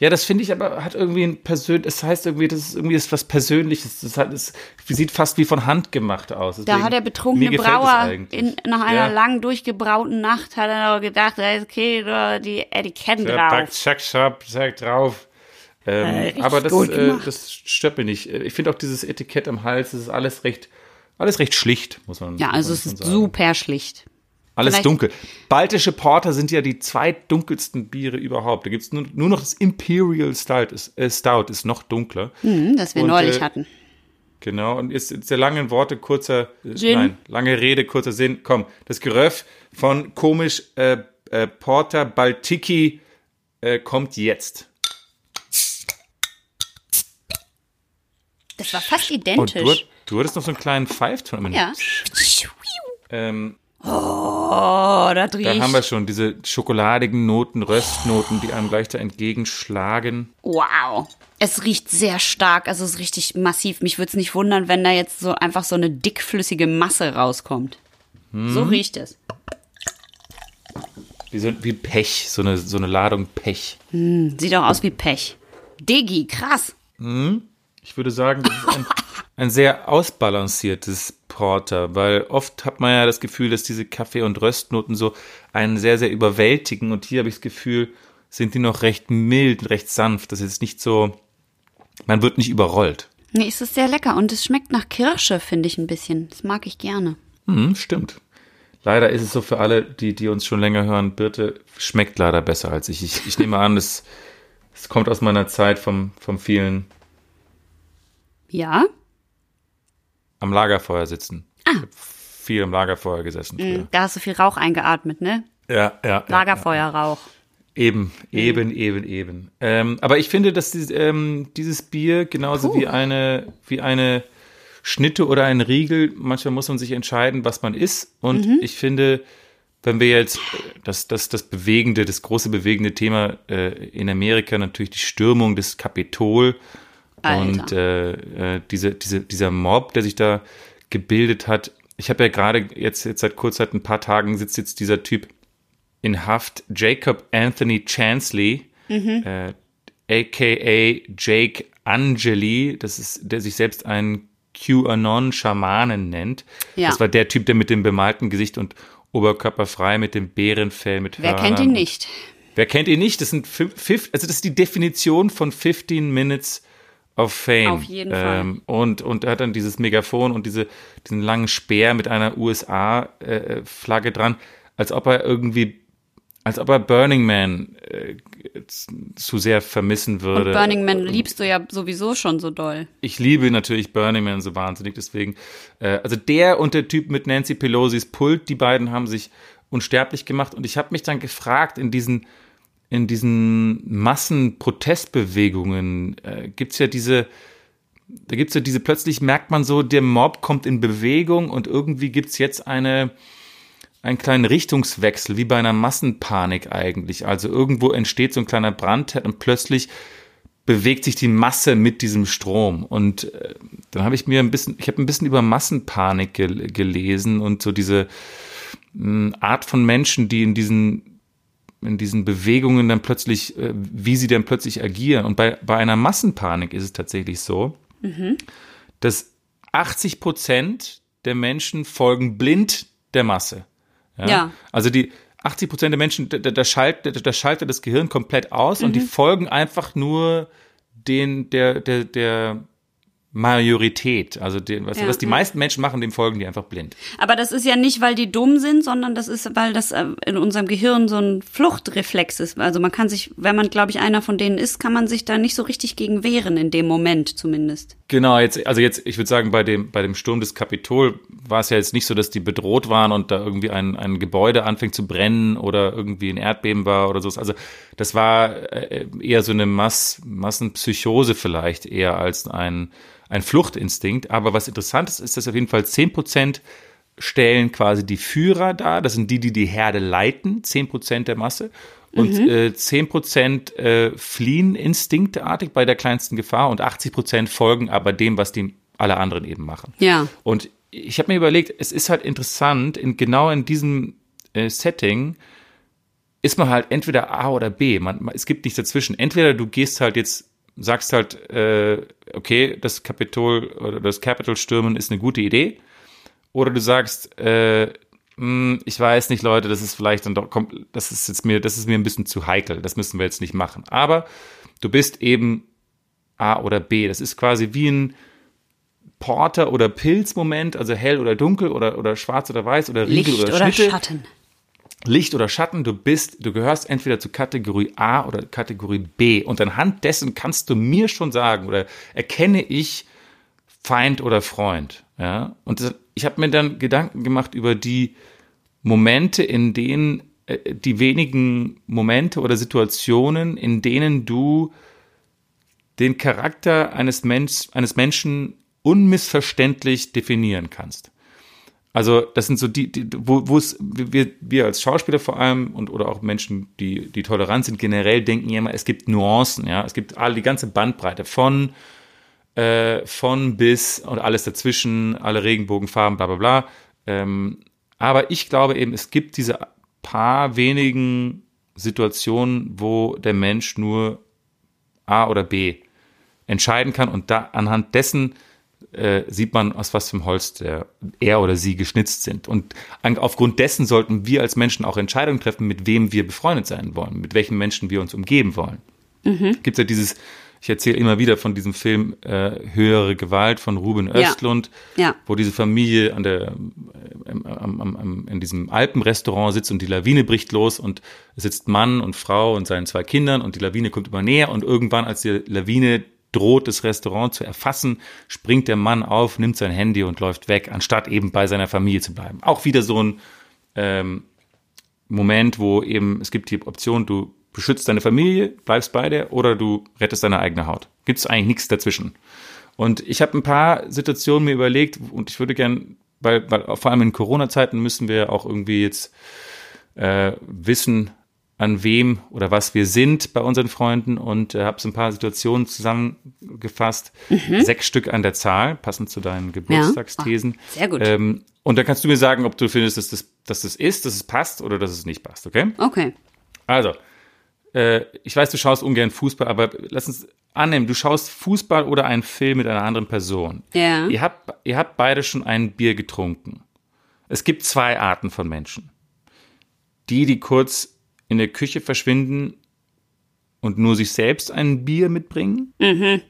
Ja, das finde ich aber hat irgendwie ein persön es heißt irgendwie, das ist irgendwie ist was Persönliches. Das hat, es sieht fast wie von Hand gemacht aus. Da Deswegen- hat der betrunkene Brauer in, nach einer Ja. lang durchgebrauten Nacht hat er gedacht, okay, da die Etiketten Ja, drauf. zack, zack, zack drauf. Ähm, Äh, richtig aber das, äh, das stört mich nicht. Ich finde auch dieses Etikett am Hals, das ist alles recht, alles recht schlicht, muss man Ja, muss also man es ist sagen. super schlicht. Alles vielleicht- dunkel. Baltische Porter sind ja die zweitdunkelsten Biere überhaupt. Da gibt es nur, nur noch das Imperial Stout, ist, äh, Stout ist noch dunkler. Hm, das wir Und, neulich äh, hatten. Genau, und jetzt, jetzt der langen Worte, kurzer, äh, Sinn. nein, lange Rede, kurzer Sinn. Komm, das Geröff von komisch äh, äh, Porter Baltiki äh, kommt jetzt. Das war fast Und identisch. du, du hattest noch so einen kleinen Pfeifton. ja. Ähm, Oh, da da riecht. haben wir schon diese schokoladigen Noten, Röstnoten, die einem gleich da entgegenschlagen. Wow. Es riecht sehr stark, also es ist richtig massiv. Mich würde es nicht wundern, wenn da jetzt so einfach so eine dickflüssige Masse rauskommt. Hm. So riecht es. Wie, so, wie Pech, so eine, so eine Ladung Pech. Sieht auch aus wie Pech. Diggi, krass. Ich würde sagen, das ist ein, ein sehr ausbalanciertes Porter, weil oft hat man ja das Gefühl, dass diese Kaffee- und Röstnoten so einen sehr, sehr überwältigen und hier habe ich das Gefühl, sind die noch recht mild, recht sanft. Das ist nicht so, man wird nicht überrollt. Nee, es ist sehr lecker und es schmeckt nach Kirsche, finde ich ein bisschen. Das mag ich gerne. Hm, stimmt. Leider ist es so für alle, die, die uns schon länger hören, Birte schmeckt leider besser als ich. Ich, ich nehme an, es, es kommt aus meiner Zeit vom, vom vielen Ja? Am Lagerfeuer sitzen. Ich hab viel am Lagerfeuer gesessen früher. Da hast du viel Rauch eingeatmet, ne? Ja, ja. ja. Lagerfeuerrauch. Eben, eben, eben, eben. Ähm, aber ich finde, dass dieses, ähm, dieses Bier genauso Puh. wie eine, wie eine Schnitte oder ein Riegel, manchmal muss man sich entscheiden, was man isst. Und Mhm. ich finde, wenn wir jetzt äh, das, das, das bewegende, das große bewegende Thema äh, in Amerika natürlich die Stürmung des Kapitol Alter. und äh, äh, diese, diese, dieser Mob, der sich da gebildet hat. Ich habe ja gerade jetzt, jetzt seit kurz seit ein paar Tagen sitzt jetzt dieser Typ in Haft, Jacob Anthony Chansley. Äh, aka Jake Angeli, das ist, der sich selbst einen QAnon-Schamanen nennt. Ja. Das war der Typ, der mit dem bemalten Gesicht und Oberkörper frei mit dem Bärenfell mit Wer Hörnern kennt ihn nicht? Wer kennt ihn nicht? Das sind fif- also das ist die Definition von 15 Minutes of Fame. Auf jeden Fall. Und, und er hat dann dieses Megafon und diese, diesen langen Speer mit einer USA-Flagge dran, als ob er irgendwie, als ob er Burning Man äh, zu sehr vermissen Und würde. Burning Man liebst du ja sowieso schon so doll. Ich liebe natürlich Burning Man so wahnsinnig, deswegen, äh, also der und der Typ mit Nancy Pelosi's Pult, die beiden haben sich unsterblich gemacht und ich habe mich dann gefragt, in diesen, in diesen Massenprotestbewegungen äh, gibt's ja diese, da gibt's ja diese, plötzlich merkt man so, der Mob kommt in Bewegung und irgendwie gibt's jetzt eine, einen kleinen Richtungswechsel, wie bei einer Massenpanik eigentlich. Also irgendwo entsteht so ein kleiner Brandherd und plötzlich bewegt sich die Masse mit diesem Strom. Und äh, dann habe ich mir ein bisschen, ich habe ein bisschen über Massenpanik gel gelesen und so diese mh, Art von Menschen, die in diesen in diesen Bewegungen dann plötzlich, äh, wie sie dann plötzlich agieren. Und bei, bei einer Massenpanik ist es tatsächlich so, dass 80 Prozent der Menschen folgen blind der Masse. Ja. Also die 80 Prozent der Menschen, da, da, da, schalt, da, da schaltet das Gehirn komplett aus und die folgen einfach nur den, der, der, der Majorität. Also den, was, Ja, was die ja. meisten Menschen machen, dem folgen die einfach blind. Aber das ist ja nicht, weil die dumm sind, sondern das ist, weil das äh, in unserem Gehirn so ein Fluchtreflex ist. Also man kann sich, wenn man, glaube ich, einer von denen ist, kann man sich da nicht so richtig gegen wehren, in dem Moment zumindest. Genau, jetzt, also jetzt, ich würde sagen, bei dem, bei dem Sturm des Kapitol war es ja jetzt nicht so, dass die bedroht waren und da irgendwie ein, ein Gebäude anfängt zu brennen oder irgendwie ein Erdbeben war oder so. Also das war äh, eher so eine Mass, Massenpsychose vielleicht eher als ein, ein Fluchtinstinkt. Aber was interessant ist, ist, dass auf jeden Fall 10 Prozent stellen quasi die Führer dar. Das sind die, die die Herde leiten, 10 Prozent der Masse. Und äh, 10 Prozent äh, fliehen instinktartig bei der kleinsten Gefahr und 80 Prozent folgen aber dem, was die alle anderen eben machen. Ja. Und ich habe mir überlegt, es ist halt interessant, in, genau in diesem äh, Setting ist man halt entweder A oder B. Man, es gibt nichts dazwischen. Entweder du gehst halt jetzt, sagst halt, äh, okay, das Kapitol oder das Capitol stürmen ist eine gute Idee. Oder du sagst, äh, ich weiß nicht, Leute, das ist vielleicht dann doch, kommt, das ist jetzt mir, das ist mir ein bisschen zu heikel. Das müssen wir jetzt nicht machen. Aber du bist eben A oder B. Das ist quasi wie ein Porter- oder Pilzmoment, also hell oder dunkel oder, oder schwarz oder weiß oder Riegel Licht oder, oder Schnitte. Schatten. Licht oder Schatten, du bist, du gehörst entweder zu Kategorie A oder Kategorie B. Und anhand dessen kannst du mir schon sagen oder erkenne ich Feind oder Freund. Ja? Und ich habe mir dann Gedanken gemacht über die Momente, in denen äh, die wenigen Momente oder Situationen, in denen du den Charakter eines, Mensch, eines Menschen unmissverständlich definieren kannst. Also das sind so die, die wo, es wir, wir als Schauspieler vor allem und oder auch Menschen, die die tolerant sind generell denken ja immer, es gibt Nuancen, ja, es gibt alle die ganze Bandbreite von äh, von bis und alles dazwischen, alle Regenbogenfarben, bla bla bla. Ähm, aber ich glaube eben, es gibt diese paar wenigen Situationen, wo der Mensch nur A oder B entscheiden kann und da anhand dessen äh, sieht man, aus was für einem Holz der, er oder sie geschnitzt sind. Und an, aufgrund dessen sollten wir als Menschen auch Entscheidungen treffen, mit wem wir befreundet sein wollen, mit welchen Menschen wir uns umgeben wollen. Mhm. Gibt ja dieses, ich erzähle immer wieder von diesem Film äh, Höhere Gewalt von Ruben Östlund, Ja. wo diese Familie an der, äh, am, am, am, in diesem Alpenrestaurant sitzt und die Lawine bricht los und es sitzt Mann und Frau und seinen zwei Kindern und die Lawine kommt immer näher und irgendwann, als die Lawine droht, das Restaurant zu erfassen, springt der Mann auf, nimmt sein Handy und läuft weg, anstatt eben bei seiner Familie zu bleiben. Auch wieder so ein ähm, Moment, wo eben es gibt die Option, du beschützt deine Familie, bleibst bei der oder du rettest deine eigene Haut. Gibt es eigentlich nichts dazwischen. Und ich habe ein paar Situationen mir überlegt und ich würde gern, weil, weil vor allem in Corona-Zeiten müssen wir auch irgendwie jetzt äh, wissen, an wem oder was wir sind bei unseren Freunden und äh, habe so ein paar Situationen zusammengefasst. Sechs Stück an der Zahl, passend zu deinen Geburtstagsthesen. Ah, sehr gut. Ähm, und dann kannst du mir sagen, ob du findest, dass das, dass das ist, dass es passt oder dass es nicht passt, okay? Okay. Also, äh, ich weiß, du schaust ungern Fußball, aber lass uns annehmen, du schaust Fußball oder einen Film mit einer anderen Person. Ja. Ihr habt, ihr habt beide schon ein Bier getrunken. Es gibt zwei Arten von Menschen. Die, die kurz in der Küche verschwinden und nur sich selbst ein Bier mitbringen.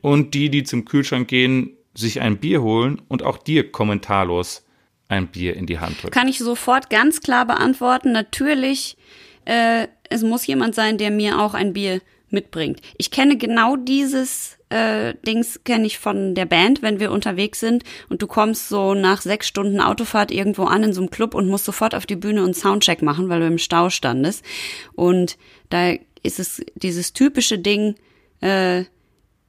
Und die, die zum Kühlschrank gehen, sich ein Bier holen und auch dir kommentarlos ein Bier in die Hand drücken. Kann ich sofort ganz klar beantworten. Natürlich, äh, es muss jemand sein, der mir auch ein Bier mitbringt. Ich kenne genau dieses äh, Dings, kenne ich von der Band, wenn wir unterwegs sind und du kommst so nach sechs Stunden Autofahrt irgendwo an in so einem Club und musst sofort auf die Bühne und Soundcheck machen, weil du im Stau standest. Und da ist es dieses typische Ding, äh,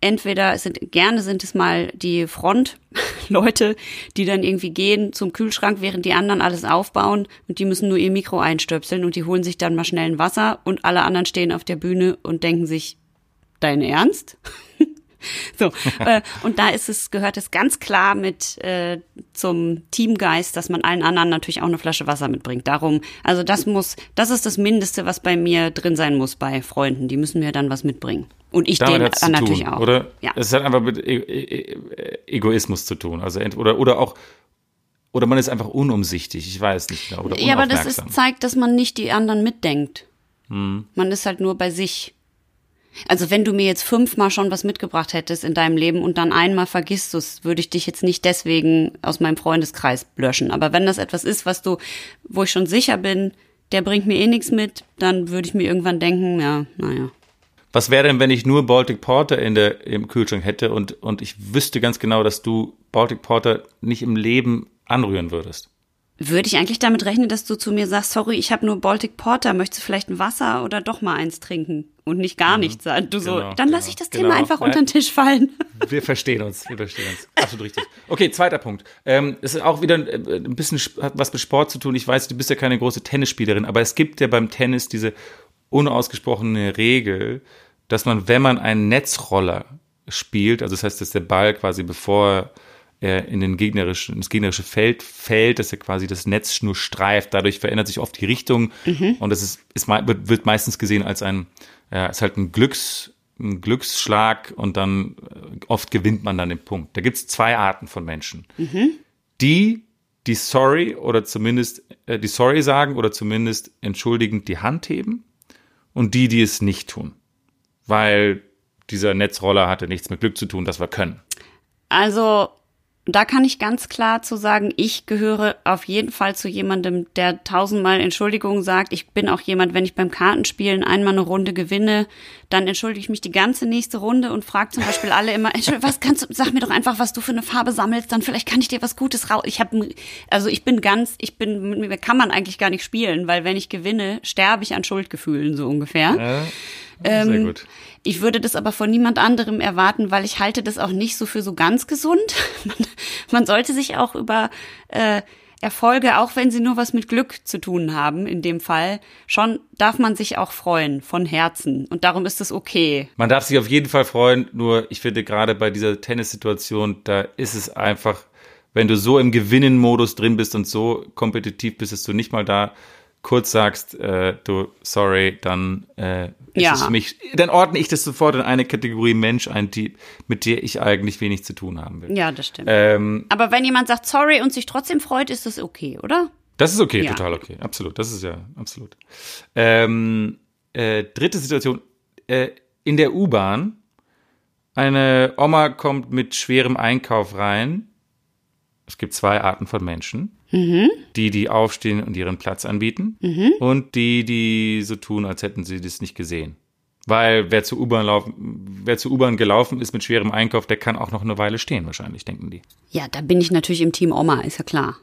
entweder sind gerne sind es mal die Frontleute, die dann irgendwie gehen zum Kühlschrank, während die anderen alles aufbauen und die müssen nur ihr Mikro einstöpseln und die holen sich dann mal schnell ein Wasser und alle anderen stehen auf der Bühne und denken sich, dein Ernst? So, äh, und da ist es, gehört es ganz klar mit äh, zum Teamgeist, dass man allen anderen natürlich auch eine Flasche Wasser mitbringt. Darum, also das muss, das ist das Mindeste, was bei mir drin sein muss bei Freunden. Die müssen mir dann was mitbringen. Und ich Damit denen dann natürlich tun, auch. Oder? Ja. Es hat einfach mit e e e Egoismus zu tun. Also oder, oder auch, oder man ist einfach unumsichtig. Ich weiß nicht genau. Oder Ja, aber das ist, zeigt, dass man nicht die anderen mitdenkt. Hm. Man ist halt nur bei sich. Also wenn du mir jetzt fünfmal schon was mitgebracht hättest in deinem Leben und dann einmal vergisst du es, würde ich dich jetzt nicht deswegen aus meinem Freundeskreis löschen. Aber wenn das etwas ist, was du, wo ich schon sicher bin, der bringt mir eh nichts mit, dann würde ich mir irgendwann denken, ja, naja. Was wäre denn, wenn ich nur Baltic Porter in der, im Kühlschrank hätte und, und ich wüsste ganz genau, dass du Baltic Porter nicht im Leben anrühren würdest? Würde ich eigentlich damit rechnen, dass du zu mir sagst, sorry, ich habe nur Baltic Porter, möchtest du vielleicht ein Wasser oder doch mal eins trinken und nicht gar nichts sagen? Du so, genau, dann lass genau, ich das genau. Thema einfach Ja. unter den Tisch fallen. Wir verstehen uns, wir verstehen uns. Absolut richtig. Okay, zweiter Punkt. Ähm, es ist auch wieder ein, äh, ein bisschen hat was mit Sport zu tun. Ich weiß, du bist ja keine große Tennisspielerin, aber es gibt ja beim Tennis diese unausgesprochene Regel, dass man, wenn man einen Netzroller spielt, also das heißt, dass der Ball quasi bevor er in den gegnerischen, ins gegnerische Feld fällt, dass er quasi das Netz nur streift. Dadurch verändert sich oft die Richtung und das ist, ist wird meistens gesehen als ein, ja, ist halt ein Glücks, ein Glücksschlag und dann äh, oft gewinnt man dann den Punkt. Da gibt es zwei Arten von Menschen. Die, die sorry oder zumindest äh, die sorry sagen oder zumindest entschuldigend die Hand heben und die, die es nicht tun. Weil dieser Netzroller hatte nichts mit Glück zu tun, das wir können. Also, da kann ich ganz klar zu sagen, ich gehöre auf jeden Fall zu jemandem, der tausendmal Entschuldigung sagt. Ich bin auch jemand, wenn ich beim Kartenspielen einmal eine Runde gewinne, dann entschuldige ich mich die ganze nächste Runde und frage zum Beispiel alle immer, "Entschuldigung, was kannst du, sag mir doch einfach, was du für eine Farbe sammelst, dann vielleicht kann ich dir was Gutes raus. Ich habe, also ich bin ganz, ich bin, mit mir kann man eigentlich gar nicht spielen, weil wenn ich gewinne, sterbe ich an Schuldgefühlen so ungefähr. Sehr Ähm, gut. Ich würde das aber von niemand anderem erwarten, weil ich halte das auch nicht so für so ganz gesund. Man, man sollte sich auch über äh, Erfolge, auch wenn sie nur was mit Glück zu tun haben, in dem Fall, schon darf man sich auch freuen, von Herzen. Und darum ist es okay. Man darf sich auf jeden Fall freuen, nur ich finde gerade bei dieser Tennissituation, da ist es einfach, wenn du so im Gewinnen-Modus drin bist und so kompetitiv bist, dass du nicht mal da kurz sagst, äh, du, sorry, dann äh, ist Ja. es für mich, dann ordne ich das sofort in eine Kategorie Mensch ein, die, mit der ich eigentlich wenig zu tun haben will. Ja, das stimmt. Ähm, aber wenn jemand sagt sorry und sich trotzdem freut, ist das okay, oder? Das ist okay, Ja. total okay. Absolut. Das ist ja absolut. Ähm, äh, dritte Situation. Äh, in der U-Bahn. Eine Oma kommt mit schwerem Einkauf rein. Es gibt zwei Arten von Menschen. Die, die aufstehen und ihren Platz anbieten. Und die, die so tun, als hätten sie das nicht gesehen. Weil wer zur U-Bahn laufen, wer zur U-Bahn gelaufen ist mit schwerem Einkauf, der kann auch noch eine Weile stehen, wahrscheinlich, denken die. Ja, da bin ich natürlich im Team Oma, ist ja klar.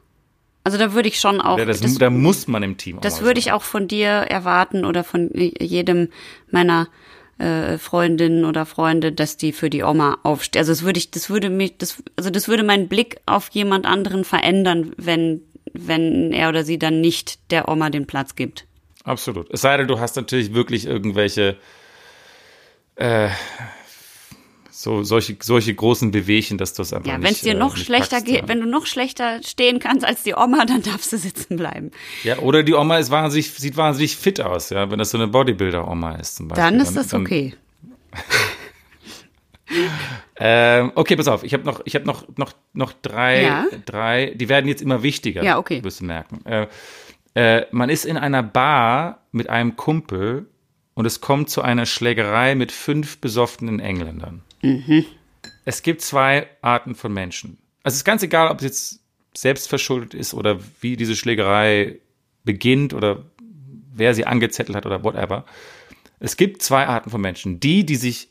Also da würde ich schon auch. Ja, das, das- da muss man im Team auch Das würde ich auch von dir erwarten oder von jedem meiner äh, Freundinnen oder Freunde, dass die für die Oma aufstehen. Also das würde ich, das würde mich, das, also das würde meinen Blick auf jemand anderen verändern, wenn, wenn er oder sie dann nicht der Oma den Platz gibt. Absolut. Es sei denn, du hast natürlich wirklich irgendwelche äh, so solche, solche großen Bewegchen, dass das einfach Ja, nicht wenn es dir äh, noch nicht schlechter packst, geht, ja. wenn du noch schlechter stehen kannst als die Oma, dann darfst du sitzen bleiben. Ja, oder die Oma ist wahnsinnig, sieht wahnsinnig fit aus, ja, wenn das so eine Bodybuilder-Oma ist zum Beispiel. Dann ist das okay. Ähm, okay, pass auf, ich habe noch, ich habe noch, noch, noch drei, Ja. drei, die werden jetzt immer wichtiger. Ja, okay. Wirst du merken. Äh, äh, man ist in einer Bar mit einem Kumpel und es kommt zu einer Schlägerei mit fünf besoffenen Engländern. Mhm. Es gibt zwei Arten von Menschen. Also es ist ganz egal, ob es jetzt selbstverschuldet ist oder wie diese Schlägerei beginnt oder wer sie angezettelt hat oder whatever. Es gibt zwei Arten von Menschen. Die, die sich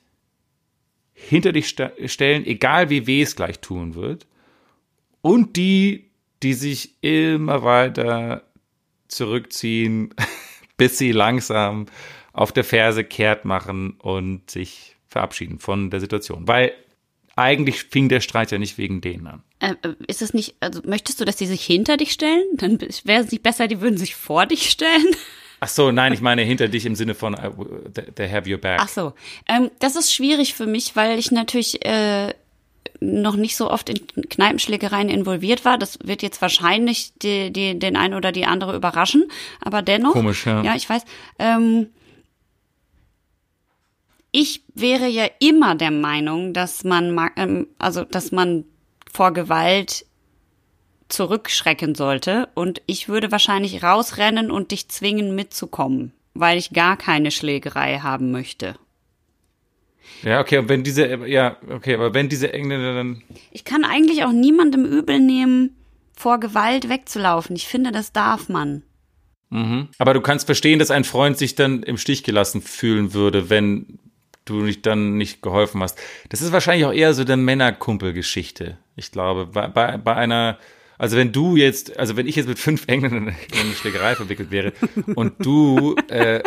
hinter dich stellen, egal wie weh es gleich tun wird. Und die, die sich immer weiter zurückziehen, bis sie langsam auf der Ferse kehrt machen und sich verabschieden von der Situation. Weil eigentlich fing der Streit ja nicht wegen denen an. Äh, äh, ist es nicht, also möchtest du, dass die sich hinter dich stellen? Dann wäre es nicht besser, die würden sich vor dich stellen? Ach so, nein, ich meine hinter dich im Sinne von uh, they- they have your back. Ach so. Ähm, das ist schwierig für mich, weil ich natürlich äh, noch nicht so oft in Kneipenschlägereien involviert war. Das wird jetzt wahrscheinlich die, die, den einen oder die andere überraschen, aber dennoch. Komisch, ja. Ja, ich weiß. Ähm, ich wäre ja immer der Meinung, dass man, ma- ähm, also dass man vor Gewalt zurückschrecken sollte und ich würde wahrscheinlich rausrennen und dich zwingen mitzukommen, weil ich gar keine Schlägerei haben möchte. Ja, okay, und wenn diese, ja, okay, aber wenn diese Engländer dann, Ich kann eigentlich auch niemandem übel nehmen, vor Gewalt wegzulaufen. Ich finde, das darf man. aber du kannst verstehen, dass ein Freund sich dann im Stich gelassen fühlen würde, wenn du nicht dann nicht geholfen hast. Das ist wahrscheinlich auch eher so eine Männerkumpel-Geschichte. Ich glaube, bei, bei, bei einer, also wenn du jetzt, also wenn ich jetzt mit fünf Engländern in eine Schlägerei verwickelt wäre und du äh,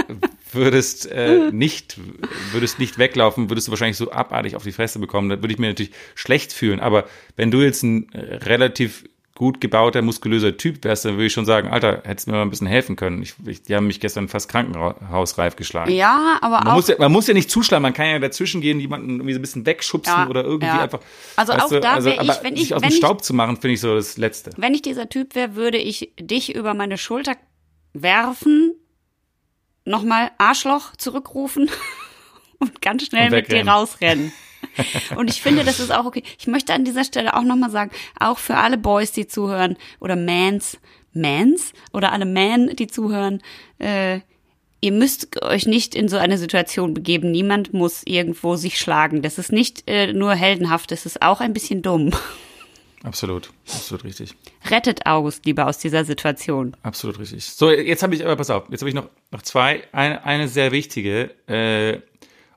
würdest äh, nicht, würdest nicht weglaufen, würdest du wahrscheinlich so abartig auf die Fresse bekommen. Da würde ich mir natürlich schlecht fühlen. Aber wenn du jetzt ein relativ gut gebauter, muskulöser Typ wärst, dann würde ich schon sagen, Alter, hättest du mir mal ein bisschen helfen können. Ich, ich, die haben mich gestern fast krankenhausreif geschlagen. Ja, aber Man auch. muss, ja, man muss ja nicht zuschlagen, man kann ja dazwischen gehen, jemanden irgendwie so ein bisschen wegschubsen Ja, oder irgendwie ja. einfach. Also auch du, da wär ich, aber wenn sich ich- aus wenn dem ich- Staub zu machen, finde ich so das Letzte. Wenn ich dieser Typ wäre, würde ich dich über meine Schulter werfen, nochmal Arschloch zurückrufen und ganz schnell Und mit dir rausrennen. Und ich finde, das ist auch okay. Ich möchte an dieser Stelle auch nochmal sagen, auch für alle Boys, die zuhören, oder Mans, Mans, oder alle Men, die zuhören, äh, ihr müsst euch nicht in so eine Situation begeben. Niemand muss irgendwo sich schlagen. Das ist nicht äh, nur heldenhaft, das ist auch ein bisschen dumm. Absolut, absolut richtig. Rettet August lieber aus dieser Situation. Absolut richtig. So, jetzt habe ich, aber pass auf, jetzt habe ich noch, noch zwei. Eine, eine sehr wichtige. Äh,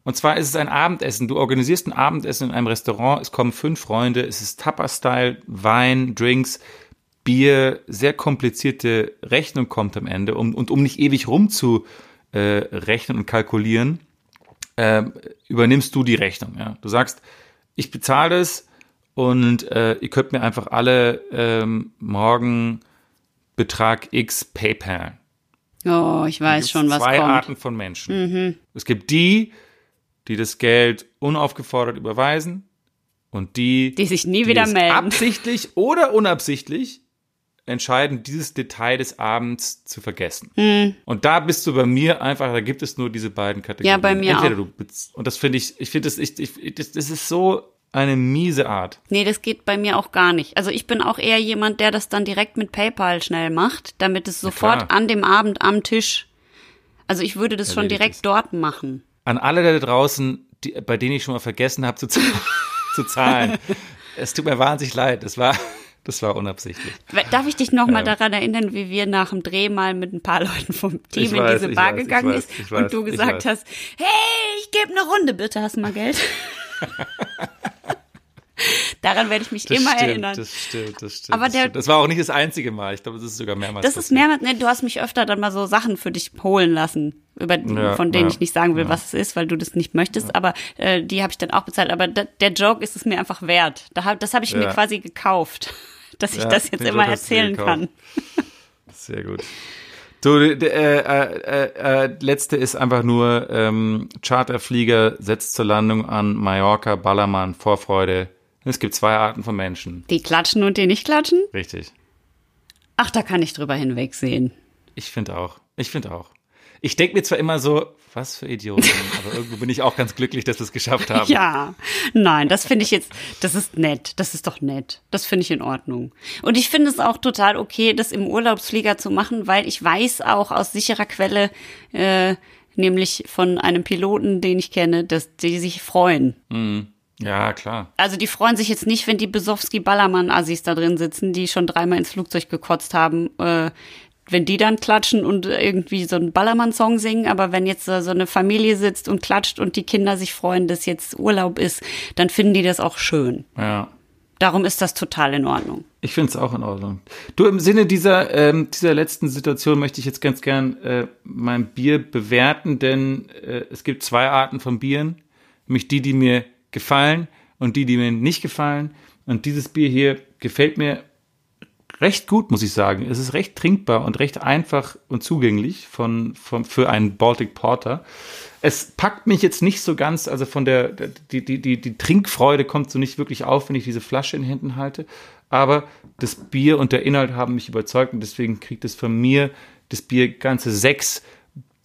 und zwar ist es ein Abendessen. Du organisierst ein Abendessen in einem Restaurant. Es kommen fünf Freunde. Es ist Tapa-Style, Wein, Drinks, Bier. Sehr komplizierte Rechnung kommt am Ende. Um, und um nicht ewig rum zu äh, und kalkulieren, äh, übernimmst du die Rechnung. Ja? Du sagst, ich bezahle es und äh, ihr könnt mir einfach alle ähm, morgen Betrag X PayPal. Oh, ich weiß Es schon, gibt was zwei kommt. Mhm. Arten von Menschen. Es gibt die, die das Geld unaufgefordert überweisen und die, Die sich nie wieder es melden. absichtlich oder unabsichtlich entscheiden, dieses Detail des Abends zu vergessen. Hm. Und da bist du bei mir einfach, da gibt es nur diese beiden Kategorien. Ja, bei mir Entweder auch. du und das finde ich, ich finde das, ich, ich, das, das ist so eine miese Art. Nee, das geht bei mir auch gar nicht. Also ich bin auch eher jemand, der das dann direkt mit PayPal schnell macht, damit es sofort klar. an dem Abend am Tisch. Also ich würde das schon Erledigt direkt ist. dort machen. An alle da draußen, die, bei denen ich schon mal vergessen habe zu, zahlen- zu zahlen. Es tut mir wahnsinnig leid. Das war, das war unabsichtlich. Darf ich dich noch mal daran erinnern, wie wir nach dem Dreh mal mit ein paar Leuten vom Team Ich in weiß, diese Bar weiß, gegangen weiß, ist weiß, und du gesagt weiß. hast, hey, ich gebe eine Runde, bitte hast du mal Geld. Daran werde ich mich Das immer stimmt, erinnern. Das stimmt, das stimmt. Aber das, der- stimmt. das war auch nicht das einzige Mal. Ich glaube, das ist sogar mehrmals. Das ist mehrmals, ne, du hast mich öfter dann mal so Sachen für dich holen lassen, über, Ja, von denen ja, ich nicht sagen will, ja. was es ist, weil du das nicht möchtest, aber äh, die habe ich dann auch bezahlt. Aber da, der Joke ist es mir einfach wert. Da hab, das habe ich mir quasi gekauft, dass ich das jetzt immer Joke erzählen kann. Sehr gut. So, äh, äh, äh, letzte ist einfach nur ähm, Charterflieger setzt zur Landung an Mallorca, Ballermann, Vorfreude. Es gibt zwei Arten von Menschen. Die klatschen und die nicht klatschen? Richtig. Ach, da kann ich drüber hinwegsehen. Ich finde auch. Ich finde auch. Ich denke mir zwar immer so, was für Idioten, aber irgendwo bin ich auch ganz glücklich, dass wir es geschafft haben. Ja, nein, das finde ich jetzt, das ist nett, das ist doch nett, das finde ich in Ordnung. Und ich finde es auch total okay, das im Urlaubsflieger zu machen, weil ich weiß auch aus sicherer Quelle, äh, nämlich von einem Piloten, den ich kenne, dass die sich freuen. Mhm. Ja, klar. Also die freuen sich jetzt nicht, wenn die Besowski-Ballermann-Assis da drin sitzen, die schon dreimal ins Flugzeug gekotzt haben, äh, wenn die dann klatschen und irgendwie so einen Ballermann-Song singen, aber wenn jetzt so eine Familie sitzt und klatscht und die Kinder sich freuen, dass jetzt Urlaub ist, dann finden die das auch schön. Ja. Darum ist das total in Ordnung. Ich finde es auch in Ordnung. Du, im Sinne dieser, ähm, dieser letzten Situation möchte ich jetzt ganz gern äh, mein Bier bewerten, denn äh, es gibt zwei Arten von Bieren, nämlich die, die mir gefallen und die, die mir nicht gefallen. Und dieses Bier hier gefällt mir recht gut, muss ich sagen. Es ist recht trinkbar und recht einfach und zugänglich von, von, für einen Baltic Porter. Es packt mich jetzt nicht so ganz, also von der, die, die, die, die Trinkfreude kommt so nicht wirklich auf, wenn ich diese Flasche in Händen halte. Aber das Bier und der Inhalt haben mich überzeugt und deswegen kriegt es von mir das Bier ganze sechs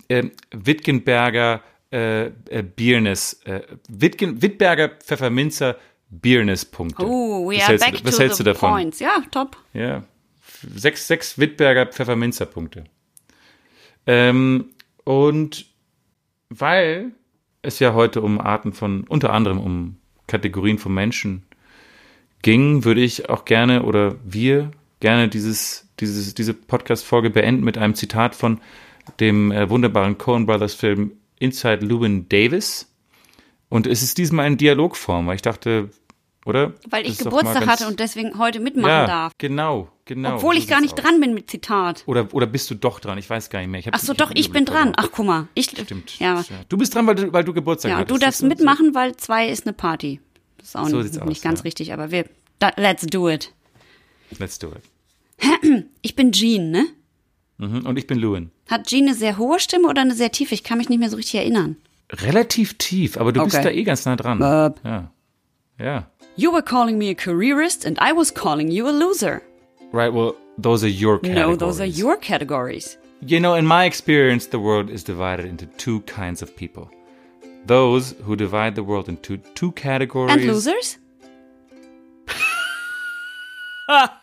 äh, Wittgenberger äh, äh, Biernes, äh, Wittgen, Wittberger Pfefferminzer Beerness-Punkte. Oh, we was are hältst, back du, was to hältst the du davon? points. Ja, top. Ja, sechs, sechs Wittberger Pfefferminzer-Punkte. Ähm, und weil es ja heute um Arten von, unter anderem um Kategorien von Menschen ging, würde ich auch gerne oder wir gerne dieses, dieses, diese Podcast-Folge beenden mit einem Zitat von dem äh, wunderbaren Coen Brothers Film Inside Lewin Davis. Und es ist diesmal in Dialogform, weil ich dachte, oder? Weil ich Geburtstag hatte und deswegen heute mitmachen ja, darf. Genau, genau. Obwohl so ich gar nicht aus. dran bin mit Zitat. Oder, oder bist du doch dran? Ich weiß gar nicht mehr. Ich Ach so, doch, ich bin dran. Ach, guck mal. Ich, Stimmt. Ja, Du bist dran, weil du, weil du Geburtstag ja hattest. du darfst mitmachen, weil zwei ist eine Party. Das ist auch So nicht aus, ganz ja. richtig, aber wir, da, let's do it. Let's do it. Ich bin Jean, ne? Mhm. Und ich bin Lewin. Hat Jean eine sehr hohe Stimme oder eine sehr tiefe? Ich kann mich nicht mehr so richtig erinnern. Relativ tief, aber du bist Okay. da eh ganz nah dran. Bub. Ja. Ja. You were calling me a careerist and I was calling you a loser. Right, well, those are your categories. No, those are your categories. You know, in my experience, the world is divided into two kinds of people. Those who divide the world into two categories. And losers?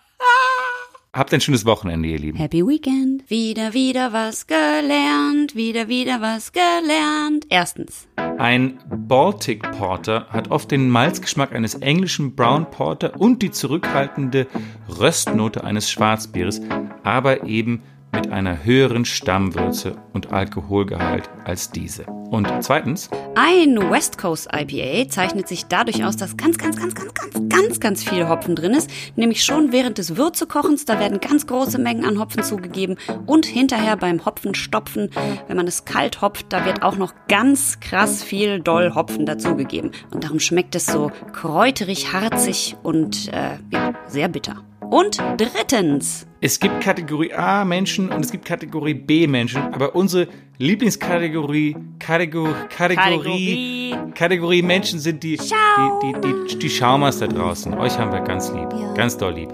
Habt ein schönes Wochenende, ihr Lieben. Happy Weekend. Wieder, wieder was gelernt. Wieder, wieder was gelernt. Erstens. Ein Baltic Porter hat oft den Malzgeschmack eines englischen Brown Porter und die zurückhaltende Röstnote eines Schwarzbieres, aber eben mit einer höheren Stammwürze und Alkoholgehalt als diese. Und zweitens, Ein West Coast IPA zeichnet sich dadurch aus, dass ganz, ganz, ganz, ganz, ganz, ganz, ganz viel Hopfen drin ist. Nämlich schon während des Würzekochens, da werden ganz große Mengen an Hopfen zugegeben. Und hinterher beim Hopfenstopfen, wenn man es kalt hopft, da wird auch noch ganz krass viel doll Hopfen dazugegeben. Und darum schmeckt es so kräuterig, harzig und äh, ja, sehr bitter. Und drittens, es gibt Kategorie A Menschen und es gibt Kategorie B Menschen, aber unsere Lieblingskategorie, Kategorie, Kategorie, Kategorie Menschen sind die, die, die, die, die Schaumers da draußen. Euch haben wir ganz lieb, ganz doll lieb.